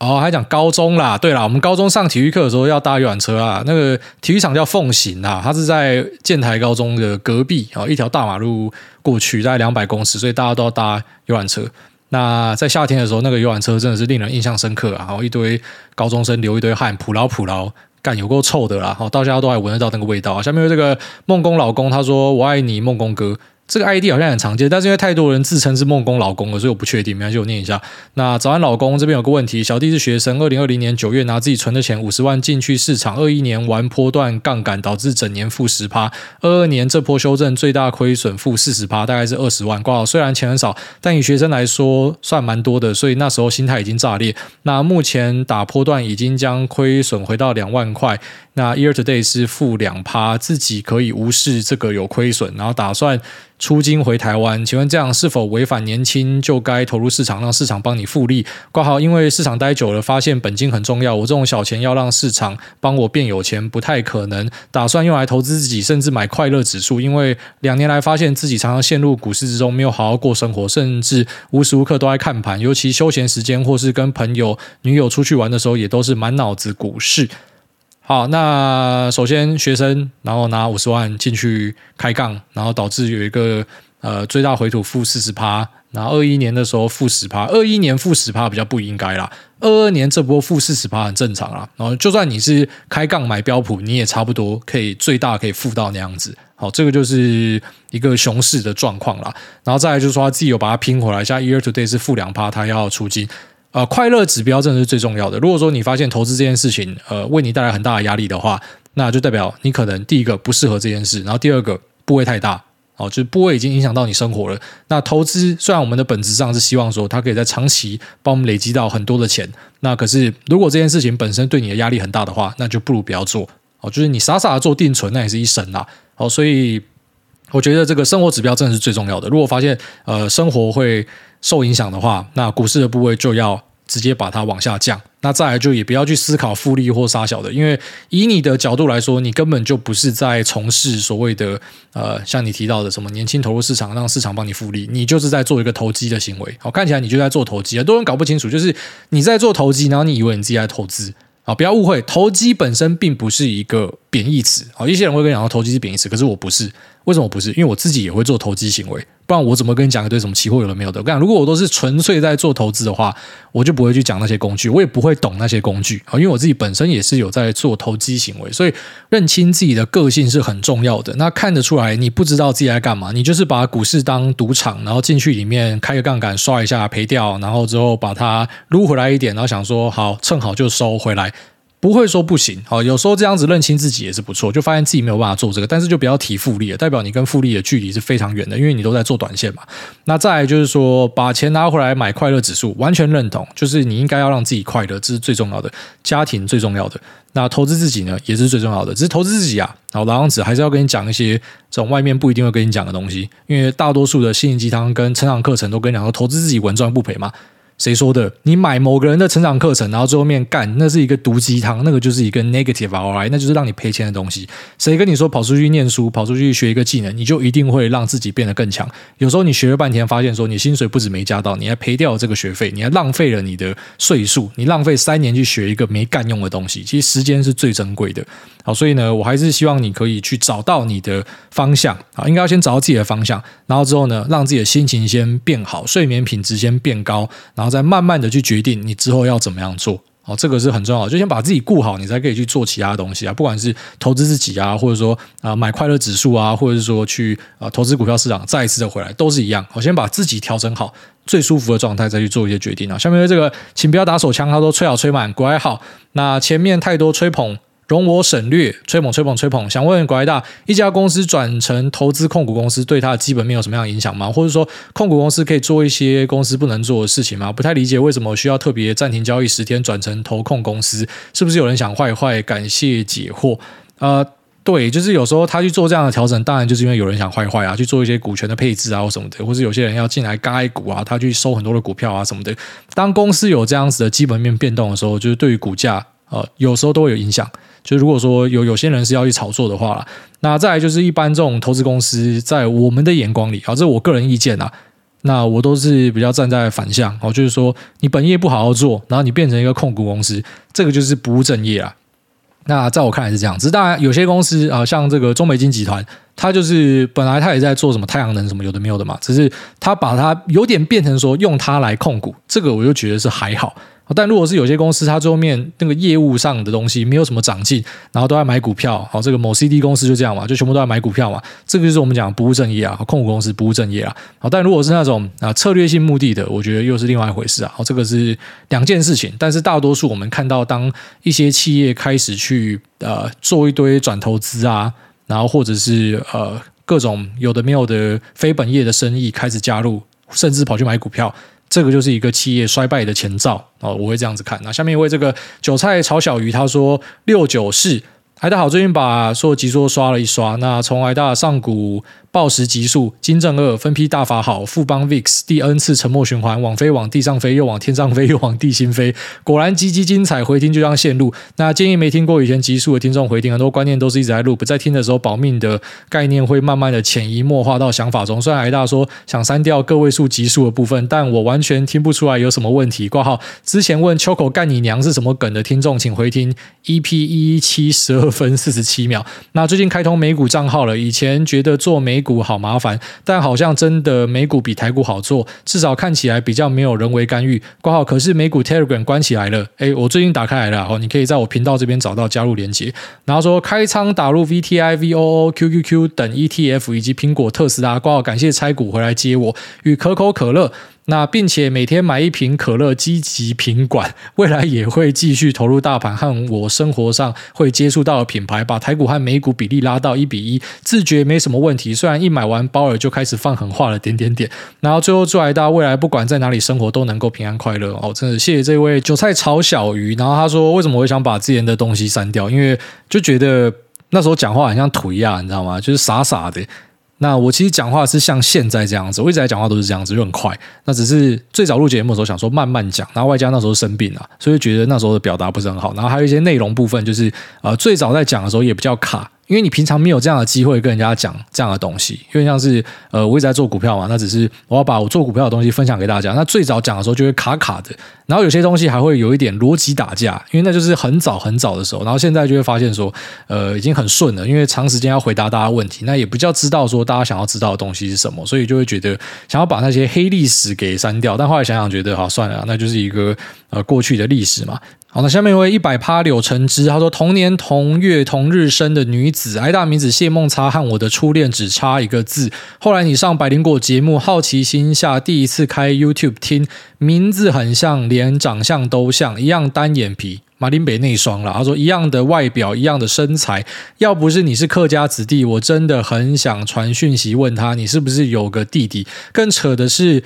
哦，还讲高中啦，对啦，我们高中上体育课的时候要搭游览车啊。那个体育场叫凤行啊，它是在建台高中的隔壁啊，一条大马路过去，大概两百公尺，所以大家都要搭游览车。那在夏天的时候，那个游览车真的是令人印象深刻啊，然后一堆高中生流一堆汗，普劳普劳，干有够臭的啦，好，大家都还闻得到那个味道啊。下面有这个梦工老公，他说：“我爱你，梦工哥。”这个 ID 好像很常见，但是因为太多人自称是梦工老公了，所以我不确定。没关系，我念一下。那早安，老公，这边有个问题，小弟是学生，二零二零年九月拿自己存的钱五十万进去市场，二一年玩波段杠杆，导致整年负十趴，二二年这波修正最大亏损负四十趴，大概是二十万。挂号虽然钱很少，但以学生来说算蛮多的，所以那时候心态已经炸裂。那目前打波段已经将亏损回到两万块。那 year Today 是负两趴，自己可以无视这个有亏损，然后打算出金回台湾。请问这样是否违反年轻就该投入市场，让市场帮你复利？挂号，因为市场待久了，发现本金很重要。我这种小钱要让市场帮我变有钱，不太可能。打算用来投资自己，甚至买快乐指数。因为两年来发现自己常常陷入股市之中，没有好好过生活，甚至无时无刻都在看盘。尤其休闲时间或是跟朋友、女友出去玩的时候，也都是满脑子股市。好，那首先学生，然后拿五十万进去开杠，然后导致有一个呃最大回吐负四十趴，然后二一年的时候负十趴，二一年负十趴比较不应该啦，二二年这波负四十趴很正常啦。然后就算你是开杠买标普，你也差不多可以最大可以负到那样子。好，这个就是一个熊市的状况啦。然后再来就是说他自己有把它拼回来，像 year to day 是负两趴，他要出金。呃，快乐指标真的是最重要的。如果说你发现投资这件事情，呃，为你带来很大的压力的话，那就代表你可能第一个不适合这件事，然后第二个部位太大，哦，就是部位已经影响到你生活了。那投资虽然我们的本质上是希望说它可以在长期帮我们累积到很多的钱，那可是如果这件事情本身对你的压力很大的话，那就不如不要做。哦，就是你傻傻的做定存，那也是一生啦。哦，所以我觉得这个生活指标真的是最重要的。如果发现呃生活会受影响的话，那股市的部位就要直接把它往下降。那再来就也不要去思考复利或杀小的，因为以你的角度来说，你根本就不是在从事所谓的呃，像你提到的什么年轻投入市场，让市场帮你复利，你就是在做一个投机的行为。好，看起来你就在做投机，很多人搞不清楚，就是你在做投机，然后你以为你自己在投资。啊，不要误会，投机本身并不是一个贬义词。好，一些人会跟你讲说投机是贬义词，可是我不是。为什么不是？因为我自己也会做投机行为，不然我怎么跟你讲一堆什么期货有的没有的？我跟你讲，如果我都是纯粹在做投资的话，我就不会去讲那些工具，我也不会懂那些工具啊。因为我自己本身也是有在做投机行为，所以认清自己的个性是很重要的。那看得出来，你不知道自己在干嘛，你就是把股市当赌场，然后进去里面开个杠杆刷一下赔掉，然后之后把它撸回来一点，然后想说好趁好就收回来。不会说不行，好，有时候这样子认清自己也是不错，就发现自己没有办法做这个，但是就不要提复利了，代表你跟复利的距离是非常远的，因为你都在做短线嘛。那再来就是说，把钱拿回来买快乐指数，完全认同，就是你应该要让自己快乐，这是最重要的，家庭最重要的。那投资自己呢，也是最重要的，只是投资自己啊。好，老样子还是要跟你讲一些这种外面不一定会跟你讲的东西，因为大多数的心灵鸡汤跟成长课程都跟你讲说，投资自己稳赚不赔嘛。谁说的？你买某个人的成长课程，然后最后面干，那是一个毒鸡汤，那个就是一个 negative ROI，那就是让你赔钱的东西。谁跟你说跑出去念书，跑出去学一个技能，你就一定会让自己变得更强？有时候你学了半天，发现说你薪水不止没加到，你还赔掉这个学费，你还浪费了你的岁数，你浪费三年去学一个没干用的东西。其实时间是最珍贵的。好，所以呢，我还是希望你可以去找到你的方向啊，应该要先找到自己的方向，然后之后呢，让自己的心情先变好，睡眠品质先变高，然后。后再慢慢的去决定你之后要怎么样做。哦，这个是很重要，就先把自己顾好，你才可以去做其他东西啊。不管是投资自己啊，或者说啊、买快乐指数啊，或者是说去啊、投资股票市场，再一次的回来，都是一样。我先把自己调整好，最舒服的状态，再去做一些决定啊。下面这个，请不要打手枪，他说吹好吹满，乖好。那前面太多吹捧。容我省略，吹捧吹捧吹捧。想问拐大，一家公司转成投资控股公司，对它的基本面有什么样的影响吗？或者说，控股公司可以做一些公司不能做的事情吗？不太理解为什么需要特别暂停交易十天转成投控公司，是不是有人想坏坏？感谢解惑。呃，对，就是有时候他去做这样的调整，当然就是因为有人想坏坏啊，去做一些股权的配置啊或什么的，或是有些人要进来盖股啊，他去收很多的股票啊什么的。当公司有这样子的基本面变动的时候，就是对于股价，呃，有时候都会有影响。就如果说有有些人是要去炒作的话，那再来就是一般这种投资公司，在我们的眼光里，啊，这是我个人意见啊，那我都是比较站在反向，哦，就是说你本业不好好做，然后你变成一个控股公司，这个就是不务正业啊。那在我看来是这样子，当然有些公司啊，像这个中美金集团，它就是本来它也在做什么太阳能什么有的没有的嘛，只是它把它有点变成说用它来控股，这个我就觉得是还好。但如果是有些公司，它最后面那个业务上的东西没有什么长进，然后都在买股票，好，这个某 CD 公司就这样嘛，就全部都在买股票嘛，这个就是我们讲不务正业啊，控股公司不务正业啊。好，但如果是那种啊策略性目的的，我觉得又是另外一回事啊。好，这个是两件事情。但是大多数我们看到，当一些企业开始去呃做一堆转投资啊，然后或者是呃各种有的没有的非本业的生意开始加入，甚至跑去买股票。这个就是一个企业衰败的前兆哦，我会这样子看。那下面一位这个韭菜炒小鱼，他说六九四，还大好，最近把所有集数刷了一刷，那从挨大上古。暴食极速，金正二分批大法好，富邦 VIX 第 N 次沉默循环，往飞往地上飞，又往天上飞，又往地心飞，果然极其精彩。回听就像线路。那建议没听过以前极速的听众回听，很多观念都是一直在录，不在听的时候保命的概念会慢慢的潜移默化到想法中。虽然挨大说想删掉个位数极速的部分，但我完全听不出来有什么问题。挂号之前问秋口干你娘是什么梗的听众，请回听 EP 一一七十二分四十七秒。那最近开通美股账号了，以前觉得做美。美股好麻烦，但好像真的美股比台股好做，至少看起来比较没有人为干预。挂号，可是美股 Telegram 关起来了。诶，我最近打开来了哦，你可以在我频道这边找到加入连接。然后说开仓打入 VTI、VOO、QQQ 等 ETF 以及苹果、特斯拉。挂号，感谢拆股回来接我与可口可乐。那并且每天买一瓶可乐，积极品管，未来也会继续投入大盘和我生活上会接触到的品牌，把台股和美股比例拉到一比一，自觉没什么问题。虽然一买完鲍尔就开始放狠话了，点点点。然后最后祝大家未来不管在哪里生活都能够平安快乐哦！真的谢谢这位韭菜炒小鱼。然后他说为什么我想把之前的东西删掉？因为就觉得那时候讲话很像土一样，你知道吗？就是傻傻的。那我其实讲话是像现在这样子，我一直在讲话都是这样子，就很快。那只是最早录节目的时候想说慢慢讲，然后外加那时候生病了，所以觉得那时候的表达不是很好。然后还有一些内容部分，就是呃最早在讲的时候也比较卡。因为你平常没有这样的机会跟人家讲这样的东西，因为像是呃，我一直在做股票嘛，那只是我要把我做股票的东西分享给大家。那最早讲的时候就会卡卡的，然后有些东西还会有一点逻辑打架，因为那就是很早很早的时候。然后现在就会发现说，呃，已经很顺了，因为长时间要回答大家问题，那也比较知道说大家想要知道的东西是什么，所以就会觉得想要把那些黑历史给删掉。但后来想想觉得，好算了，那就是一个呃过去的历史嘛。好，那下面一位一百趴柳橙汁，他说同年同月同日生的女子，挨大名字谢梦擦，和我的初恋只差一个字。后来你上百灵果节目，好奇心下第一次开 YouTube 听，名字很像，连长相都像，一样单眼皮，马林北那双了。他说一样的外表，一样的身材，要不是你是客家子弟，我真的很想传讯息问他，你是不是有个弟弟？更扯的是。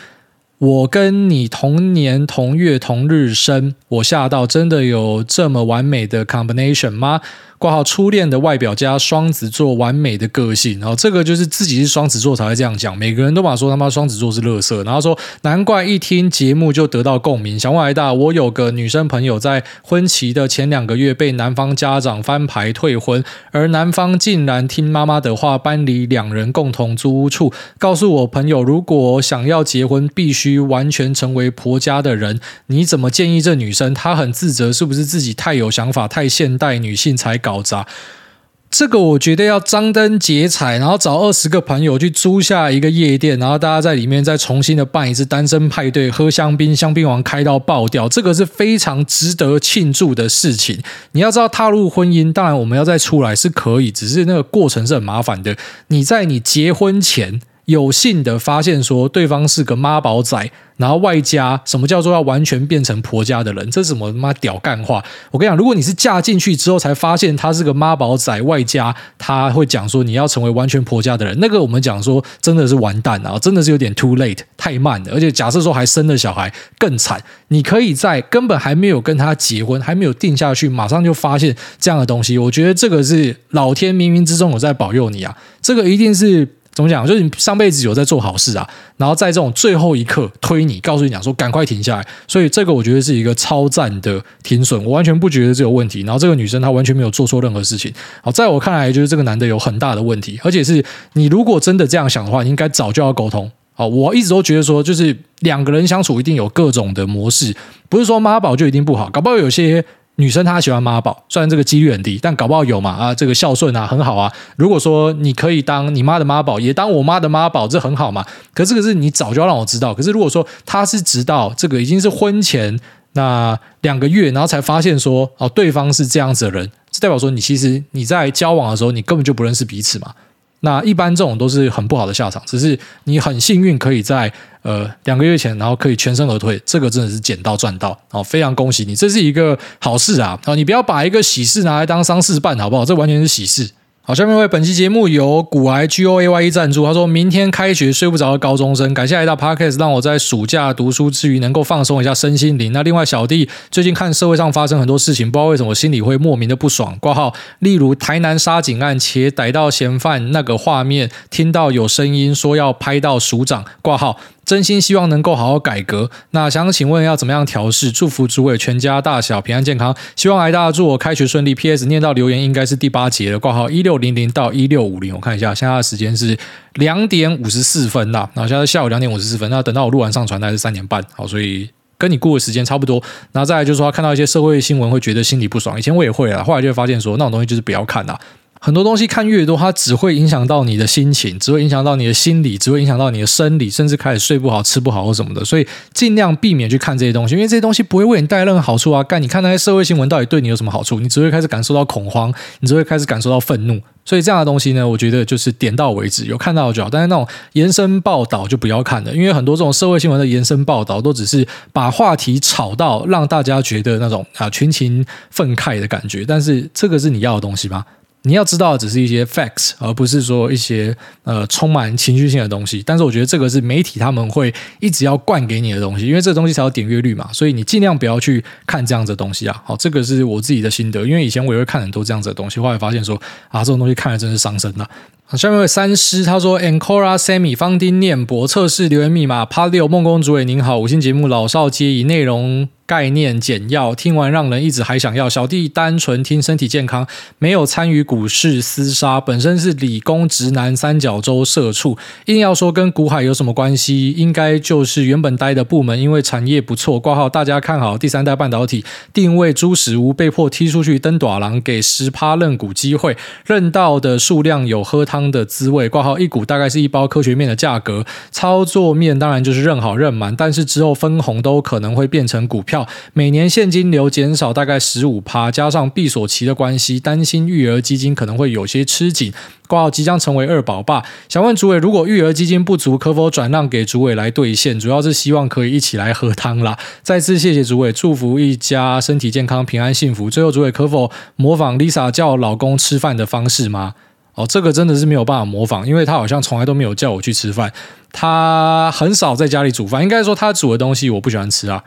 我跟你同年同月同日生，我吓到，真的有这么完美的 combination 吗？挂号初恋的外表加双子座完美的个性，然后这个就是自己是双子座才会这样讲。每个人都把说他妈双子座是垃圾，然后说难怪一听节目就得到共鸣。想问挨大，我有个女生朋友在婚期的前两个月被男方家长翻牌退婚，而男方竟然听妈妈的话搬离两人共同租屋处，告诉我朋友如果想要结婚必须完全成为婆家的人。你怎么建议这女生？她很自责，是不是自己太有想法、太现代女性才搞？搞砸，这个我觉得要张灯结彩，然后找二十个朋友去租下一个夜店，然后大家在里面再重新的办一次单身派对，喝香槟，香槟王开到爆掉，这个是非常值得庆祝的事情。你要知道，踏入婚姻，当然我们要再出来是可以，只是那个过程是很麻烦的。你在你结婚前。有幸的发现说对方是个妈宝仔，然后外加什么叫做要完全变成婆家的人，这什么妈屌干话？我跟你讲，如果你是嫁进去之后才发现他是个妈宝仔，外加他会讲说你要成为完全婆家的人，那个我们讲说真的是完蛋啊，真的是有点 too late，太慢了。而且假设说还生了小孩更惨，你可以在根本还没有跟他结婚，还没有定下去，马上就发现这样的东西，我觉得这个是老天冥冥之中有在保佑你啊，这个一定是。怎么讲？就是你上辈子有在做好事啊，然后在这种最后一刻推你，告诉你讲说赶快停下来。所以这个我觉得是一个超赞的停损，我完全不觉得这有问题。然后这个女生她完全没有做错任何事情。好，在我看来就是这个男的有很大的问题，而且是你如果真的这样想的话，你应该早就要沟通。好，我一直都觉得说，就是两个人相处一定有各种的模式，不是说妈宝就一定不好，搞不好有些。女生她喜欢妈宝，虽然这个几率很低，但搞不好有嘛啊，这个孝顺啊很好啊。如果说你可以当你妈的妈宝，也当我妈的妈宝，这很好嘛。可是这个是你早就要让我知道。可是如果说他是直到这个已经是婚前那两个月，然后才发现说哦对方是这样子的人，这代表说你其实你在交往的时候你根本就不认识彼此嘛。那一般这种都是很不好的下场，只是你很幸运可以在呃两个月前，然后可以全身而退，这个真的是捡到赚到哦，非常恭喜你，这是一个好事啊！哦，你不要把一个喜事拿来当丧事办，好不好？这完全是喜事。好，下面为本期节目由股癌 G O A Y E 赞助。他说明天开学睡不着的高中生，感谢来到 Podcast，让我在暑假读书之余能够放松一下身心灵。那另外小弟最近看社会上发生很多事情，不知道为什么心里会莫名的不爽。挂号，例如台南杀警案，且逮到嫌犯那个画面，听到有声音说要拍到署长。挂号。真心希望能够好好改革。那想请问要怎么样调试？祝福主委全家大小平安健康。希望来大家祝我开学顺利。P.S. 念到留言应该是第八节了。挂号一六零零到一六五零，我看一下，现在的时间是两点五十四分啦。然后现在下午两点五十四分。那等到我录完上传，大概是三点半。好，所以跟你过的时间差不多。然后再来就是说，看到一些社会新闻会觉得心里不爽。以前我也会啊，后来就会发现说，那种东西就是不要看啦。很多东西看越多，它只会影响到你的心情，只会影响到你的心理，只会影响到你的生理，甚至开始睡不好、吃不好或什么的。所以尽量避免去看这些东西，因为这些东西不会为你带来任何好处啊！干，你看那些社会新闻到底对你有什么好处？你只会开始感受到恐慌，你只会开始感受到愤怒。所以这样的东西呢，我觉得就是点到为止，有看到就好。但是那种延伸报道就不要看了，因为很多这种社会新闻的延伸报道都只是把话题炒到让大家觉得那种啊群情愤慨的感觉。但是这个是你要的东西吗？你要知道的只是一些 facts，而不是说一些呃充满情绪性的东西。但是我觉得这个是媒体他们会一直要灌给你的东西，因为这个东西才有点阅率嘛。所以你尽量不要去看这样子的东西啊。好，这个是我自己的心得，因为以前我也会看很多这样子的东西，后来发现说啊，这种东西看了真是伤身呐。下面有三师，他说：“Ancora Sammy 方丁念博测试留言密码 Part 六梦工主委您好，五星节目老少皆宜，内容概念简要，听完让人一直还想要。小弟单纯听身体健康，没有参与股市厮杀，本身是理工直男，三角洲社畜。硬要说跟股海有什么关系，应该就是原本待的部门，因为产业不错。挂号大家看好第三代半导体，定位猪食屋，被迫踢出去登短廊，给十趴认股机会，认到的数量有喝汤汤。”的滋味，挂号一股大概是一包科学面的价格，操作面当然就是认好认满，但是之后分红都可能会变成股票，每年现金流减少大概十五趴，加上闭锁期的关系，担心育儿基金可能会有些吃紧，挂号即将成为二宝爸，想问主委，如果育儿基金不足，可否转让给主委来兑现？主要是希望可以一起来喝汤啦。再次谢谢主委，祝福一家身体健康、平安幸福。最后，主委可否模仿 Lisa 叫老公吃饭的方式吗？哦，这个真的是没有办法模仿，因为他好像从来都没有叫我去吃饭，他很少在家里煮饭，应该说他煮的东西我不喜欢吃啊，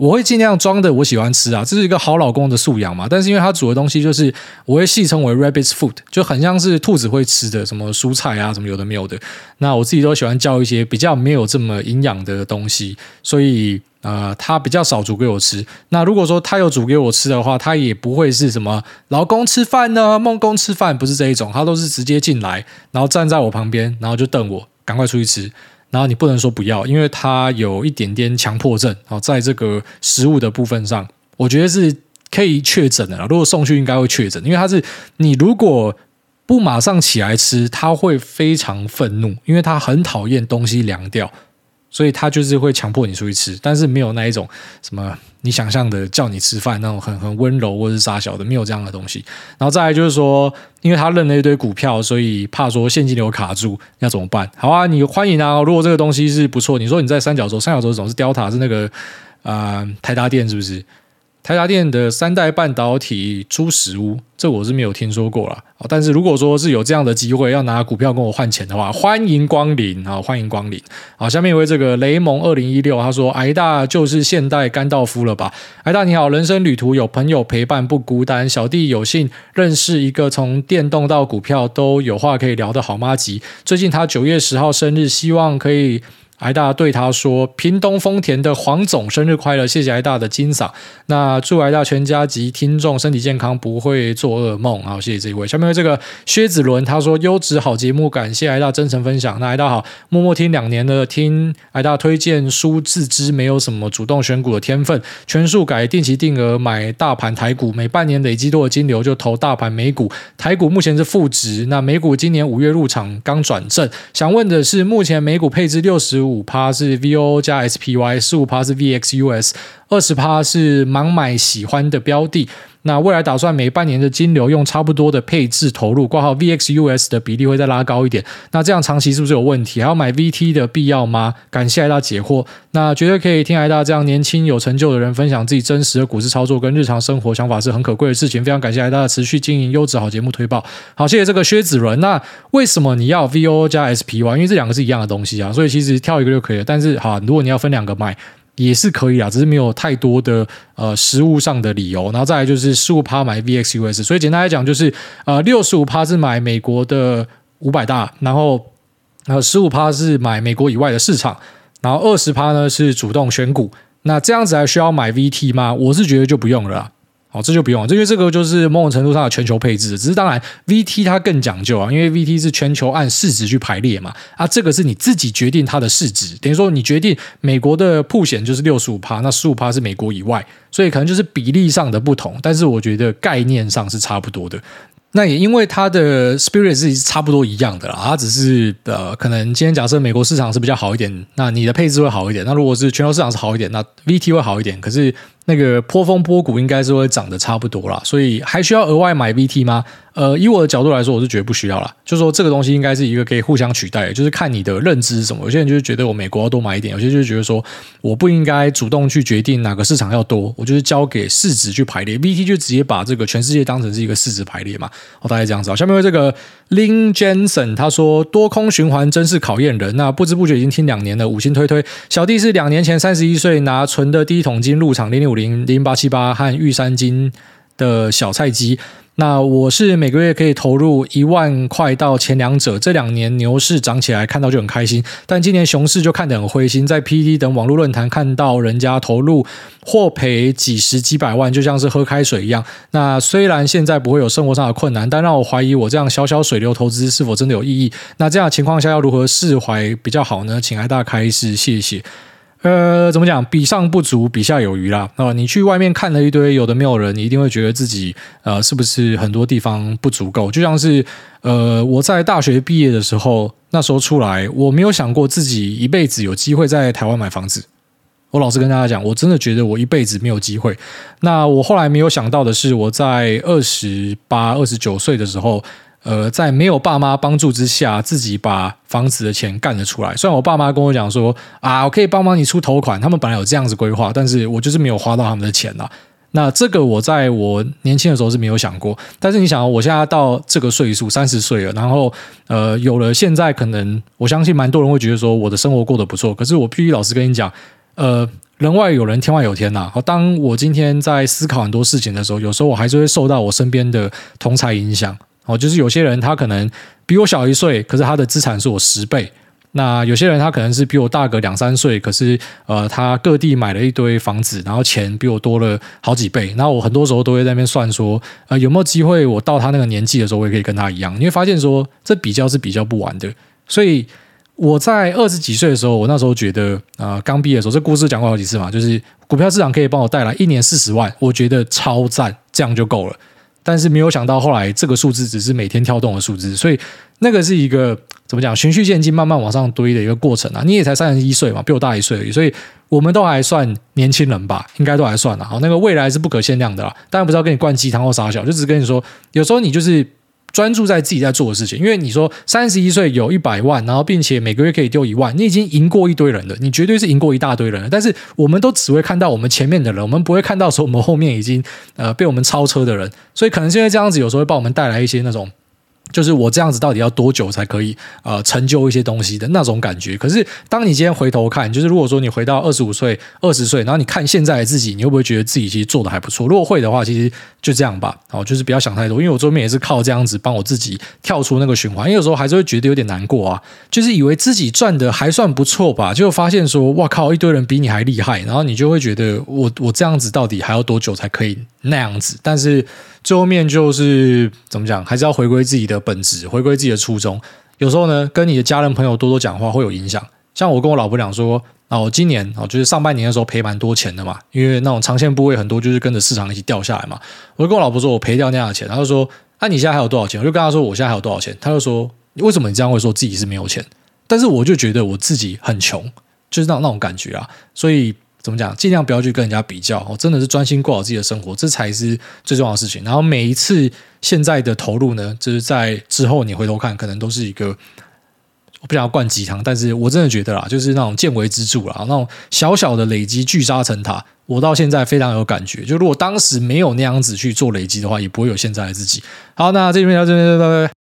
我会尽量装的我喜欢吃啊，这是一个好老公的素养嘛。但是因为他煮的东西就是我会戏称为 rabbit's food，就很像是兔子会吃的什么蔬菜啊，什么有的没有的。那我自己都喜欢叫一些比较没有这么营养的东西，所以。呃，他比较少煮给我吃。那如果说他有煮给我吃的话，他也不会是什么老公吃饭呢，梦工吃饭，不是这一种。他都是直接进来，然后站在我旁边，然后就瞪我，赶快出去吃。然后你不能说不要，因为他有一点点强迫症。好，在这个食物的部分上，我觉得是可以确诊的了。如果送去，应该会确诊，因为他是你如果不马上起来吃，他会非常愤怒，因为他很讨厌东西凉掉。所以他就是会强迫你出去吃，但是没有那一种什么你想象的叫你吃饭那种很很温柔或是傻小的，没有这样的东西。然后再来就是说，因为他认了一堆股票，所以怕说现金流卡住，要怎么办？好啊，你欢迎啊！如果这个东西是不错，你说你在三角洲，三角洲总是 Delta 是那个啊、台达电是不是？台达电的三代半导体出实物，这我是没有听说过啦。但是如果说是有这样的机会，要拿股票跟我换钱的话，欢迎光临啊！欢迎光临。好，下面一位这个雷蒙二零一六，他说：“癌大就是现代甘道夫了吧？”癌大你好，人生旅途有朋友陪伴不孤单。小弟有幸认识一个从电动到股票都有话可以聊的好妈吉。最近他九月十号生日，希望可以。癌大对他说：“屏东丰田的黄总生日快乐，谢谢癌大的金嗓。那祝癌大全家及听众身体健康，不会做噩梦。好，谢谢这一位。下面这个薛子伦他说：优质好节目，感谢癌大真诚分享。那癌大好，默默听两年了，听癌大推荐书，自知没有什么主动选股的天分，全数改定期定额买大盘台股，每半年累积多的金流就投大盘美股。台股目前是负值，那美股今年五月入场，刚转正。想问的是，目前美股配置六十五。五趴是 VO 加 SPY，十五趴是 VXUS，二十趴是盲买喜欢的标的。那未来打算每半年的金流用差不多的配置投入，挂号 VXUS 的比例会再拉高一点。那这样长期是不是有问题？还要买 VT 的必要吗？感谢艾大解惑。那绝对可以听艾大这样年轻有成就的人分享自己真实的股市操作跟日常生活想法是很可贵的事情。非常感谢艾大的持续经营优质好节目推爆。好，谢谢这个薛子伦。那为什么你要 VOO 加 SPY？因为这两个是一样的东西啊，所以其实跳一个就可以了。但是好，如果你要分两个买。也是可以啊，只是没有太多的呃实物上的理由。然后再来就是十五趴买 VXUS，所以简单来讲就是呃六十五趴是买美国的五百大，然后呃十五趴是买美国以外的市场，然后二十趴呢是主动选股。那这样子还需要买 VT 吗？我是觉得就不用了。好，这就不用了，因为这个就是某种程度上的全球配置，只是当然 VT 它更讲究啊，因为 VT 是全球按市值去排列嘛，啊，这个是你自己决定它的市值，等于说你决定美国的曝险就是六十五趴，那十五趴是美国以外，所以可能就是比例上的不同，但是我觉得概念上是差不多的。那也因为它的 spirit 是差不多一样的啦，它只是呃，可能今天假设美国市场是比较好一点，那你的配置会好一点，那如果是全球市场是好一点，那 VT 会好一点，可是。那个波峰波谷应该是会涨得差不多啦，所以还需要额外买 VT 吗？呃，以我的角度来说，我是觉得不需要啦。就说这个东西应该是一个可以互相取代的，就是看你的认知是什么。有些人就是觉得我美国要多买一点，有些就是觉得说我不应该主动去决定哪个市场要多，我就是交给市值去排列。VT 就直接把这个全世界当成是一个市值排列嘛。哦，大概这样子啊。下面这个 Lin Jensen 他说多空循环真是考验人。那不知不觉已经听两年了，五星推推。小弟是两年前三十一岁拿存的第一桶金入场零零五零零八七八和玉山金的小菜鸡，那我是每个月可以投入一万块到前两者。这两年牛市涨起来，看到就很开心，但今年熊市就看得很灰心。在 pt 等网络论坛看到人家投入或赔几十几百万，就像是喝开水一样。那虽然现在不会有生活上的困难，但让我怀疑我这样小小水流投资是否真的有意义？那这样情况下要如何释怀比较好呢？请癌大开示，谢谢。呃，怎么讲？比上不足，比下有余啦。啊、你去外面看了一堆有的没有人，你一定会觉得自己呃，是不是很多地方不足够？就像是呃，我在大学毕业的时候，那时候出来，我没有想过自己一辈子有机会在台湾买房子。我老实跟大家讲，我真的觉得我一辈子没有机会。那我后来没有想到的是，我在二十八、二十九岁的时候。呃，在没有爸妈帮助之下，自己把房子的钱干了出来。虽然我爸妈跟我讲说啊，我可以帮忙你出头款，他们本来有这样子规划，但是我就是没有花到他们的钱啦。那这个我在我年轻的时候是没有想过。但是你想，我现在到这个岁数，三十岁了，然后呃，有了现在，可能我相信蛮多人会觉得说我的生活过得不错。可是我必须老实跟你讲，呃，人外有人，天外有天呐。好，当我今天在思考很多事情的时候，有时候我还是会受到我身边的同才影响。哦，就是有些人他可能比我小一岁，可是他的资产是我十倍。那有些人他可能是比我大个两三岁，可是呃，他各地买了一堆房子，然后钱比我多了好几倍。然后我很多时候都会在那边算说，呃，有没有机会我到他那个年纪的时候，我也可以跟他一样？你会发现说，这比较是比较不完的。所以我在二十几岁的时候，我那时候觉得啊，呃，刚毕业的时候，这故事讲过好几次嘛，就是股票市场可以帮我带来一年四十万，我觉得超赞，这样就够了。但是没有想到后来这个数字只是每天跳动的数字，所以那个是一个怎么讲，循序渐进，慢慢往上堆的一个过程啊。你也才三十一岁嘛，比我大一岁而已，所以我们都还算年轻人吧，应该都还算了。好，那个未来是不可限量的啦，当然不是要跟你灌鸡汤或撒小，就只是跟你说，有时候你就是。专注在自己在做的事情，因为你说三十一岁有一百万，然后并且每个月可以丢一万，你已经赢过一堆人了，你绝对是赢过一大堆人了。但是我们都只会看到我们前面的人，我们不会看到说我们后面已经呃被我们超车的人，所以可能是因为这样子，有时候会帮我们带来一些那种。就是我这样子到底要多久才可以呃成就一些东西的那种感觉？可是当你今天回头看，就是如果说你回到二十五岁、二十岁，然后你看现在的自己，你会不会觉得自己其实做的还不错？如果会的话，其实就这样吧，哦，就是不要想太多。因为我后面也是靠这样子帮我自己跳出那个循环，因为有时候还是会觉得有点难过啊，就是以为自己赚的还算不错吧，就发现说哇靠，一堆人比你还厉害，然后你就会觉得我我这样子到底还要多久才可以那样子？但是。最后面就是怎么讲，还是要回归自己的本质，回归自己的初衷。有时候呢，跟你的家人朋友多多讲话会有影响。像我跟我老婆讲说，哦，今年哦，就是上半年的时候赔蛮多钱的嘛，因为那种长线部位很多就是跟着市场一起掉下来嘛。我就跟我老婆说，我赔掉那样的钱，她就说，那、啊、你现在还有多少钱？我就跟她说，我现在还有多少钱？她就说，为什么你这样会说自己是没有钱？但是我就觉得我自己很穷，就是那那种感觉啊，所以。怎么讲？尽量不要去跟人家比较哦，真的是专心过好自己的生活，这才是最重要的事情。然后每一次现在的投入呢，就是在之后你回头看，可能都是一个我不想要灌鸡汤，但是我真的觉得啦，就是那种见微知著啦，那种小小的累积聚沙成塔，我到现在非常有感觉。就如果当时没有那样子去做累积的话，也不会有现在的自己。好，那这边到这边，拜拜。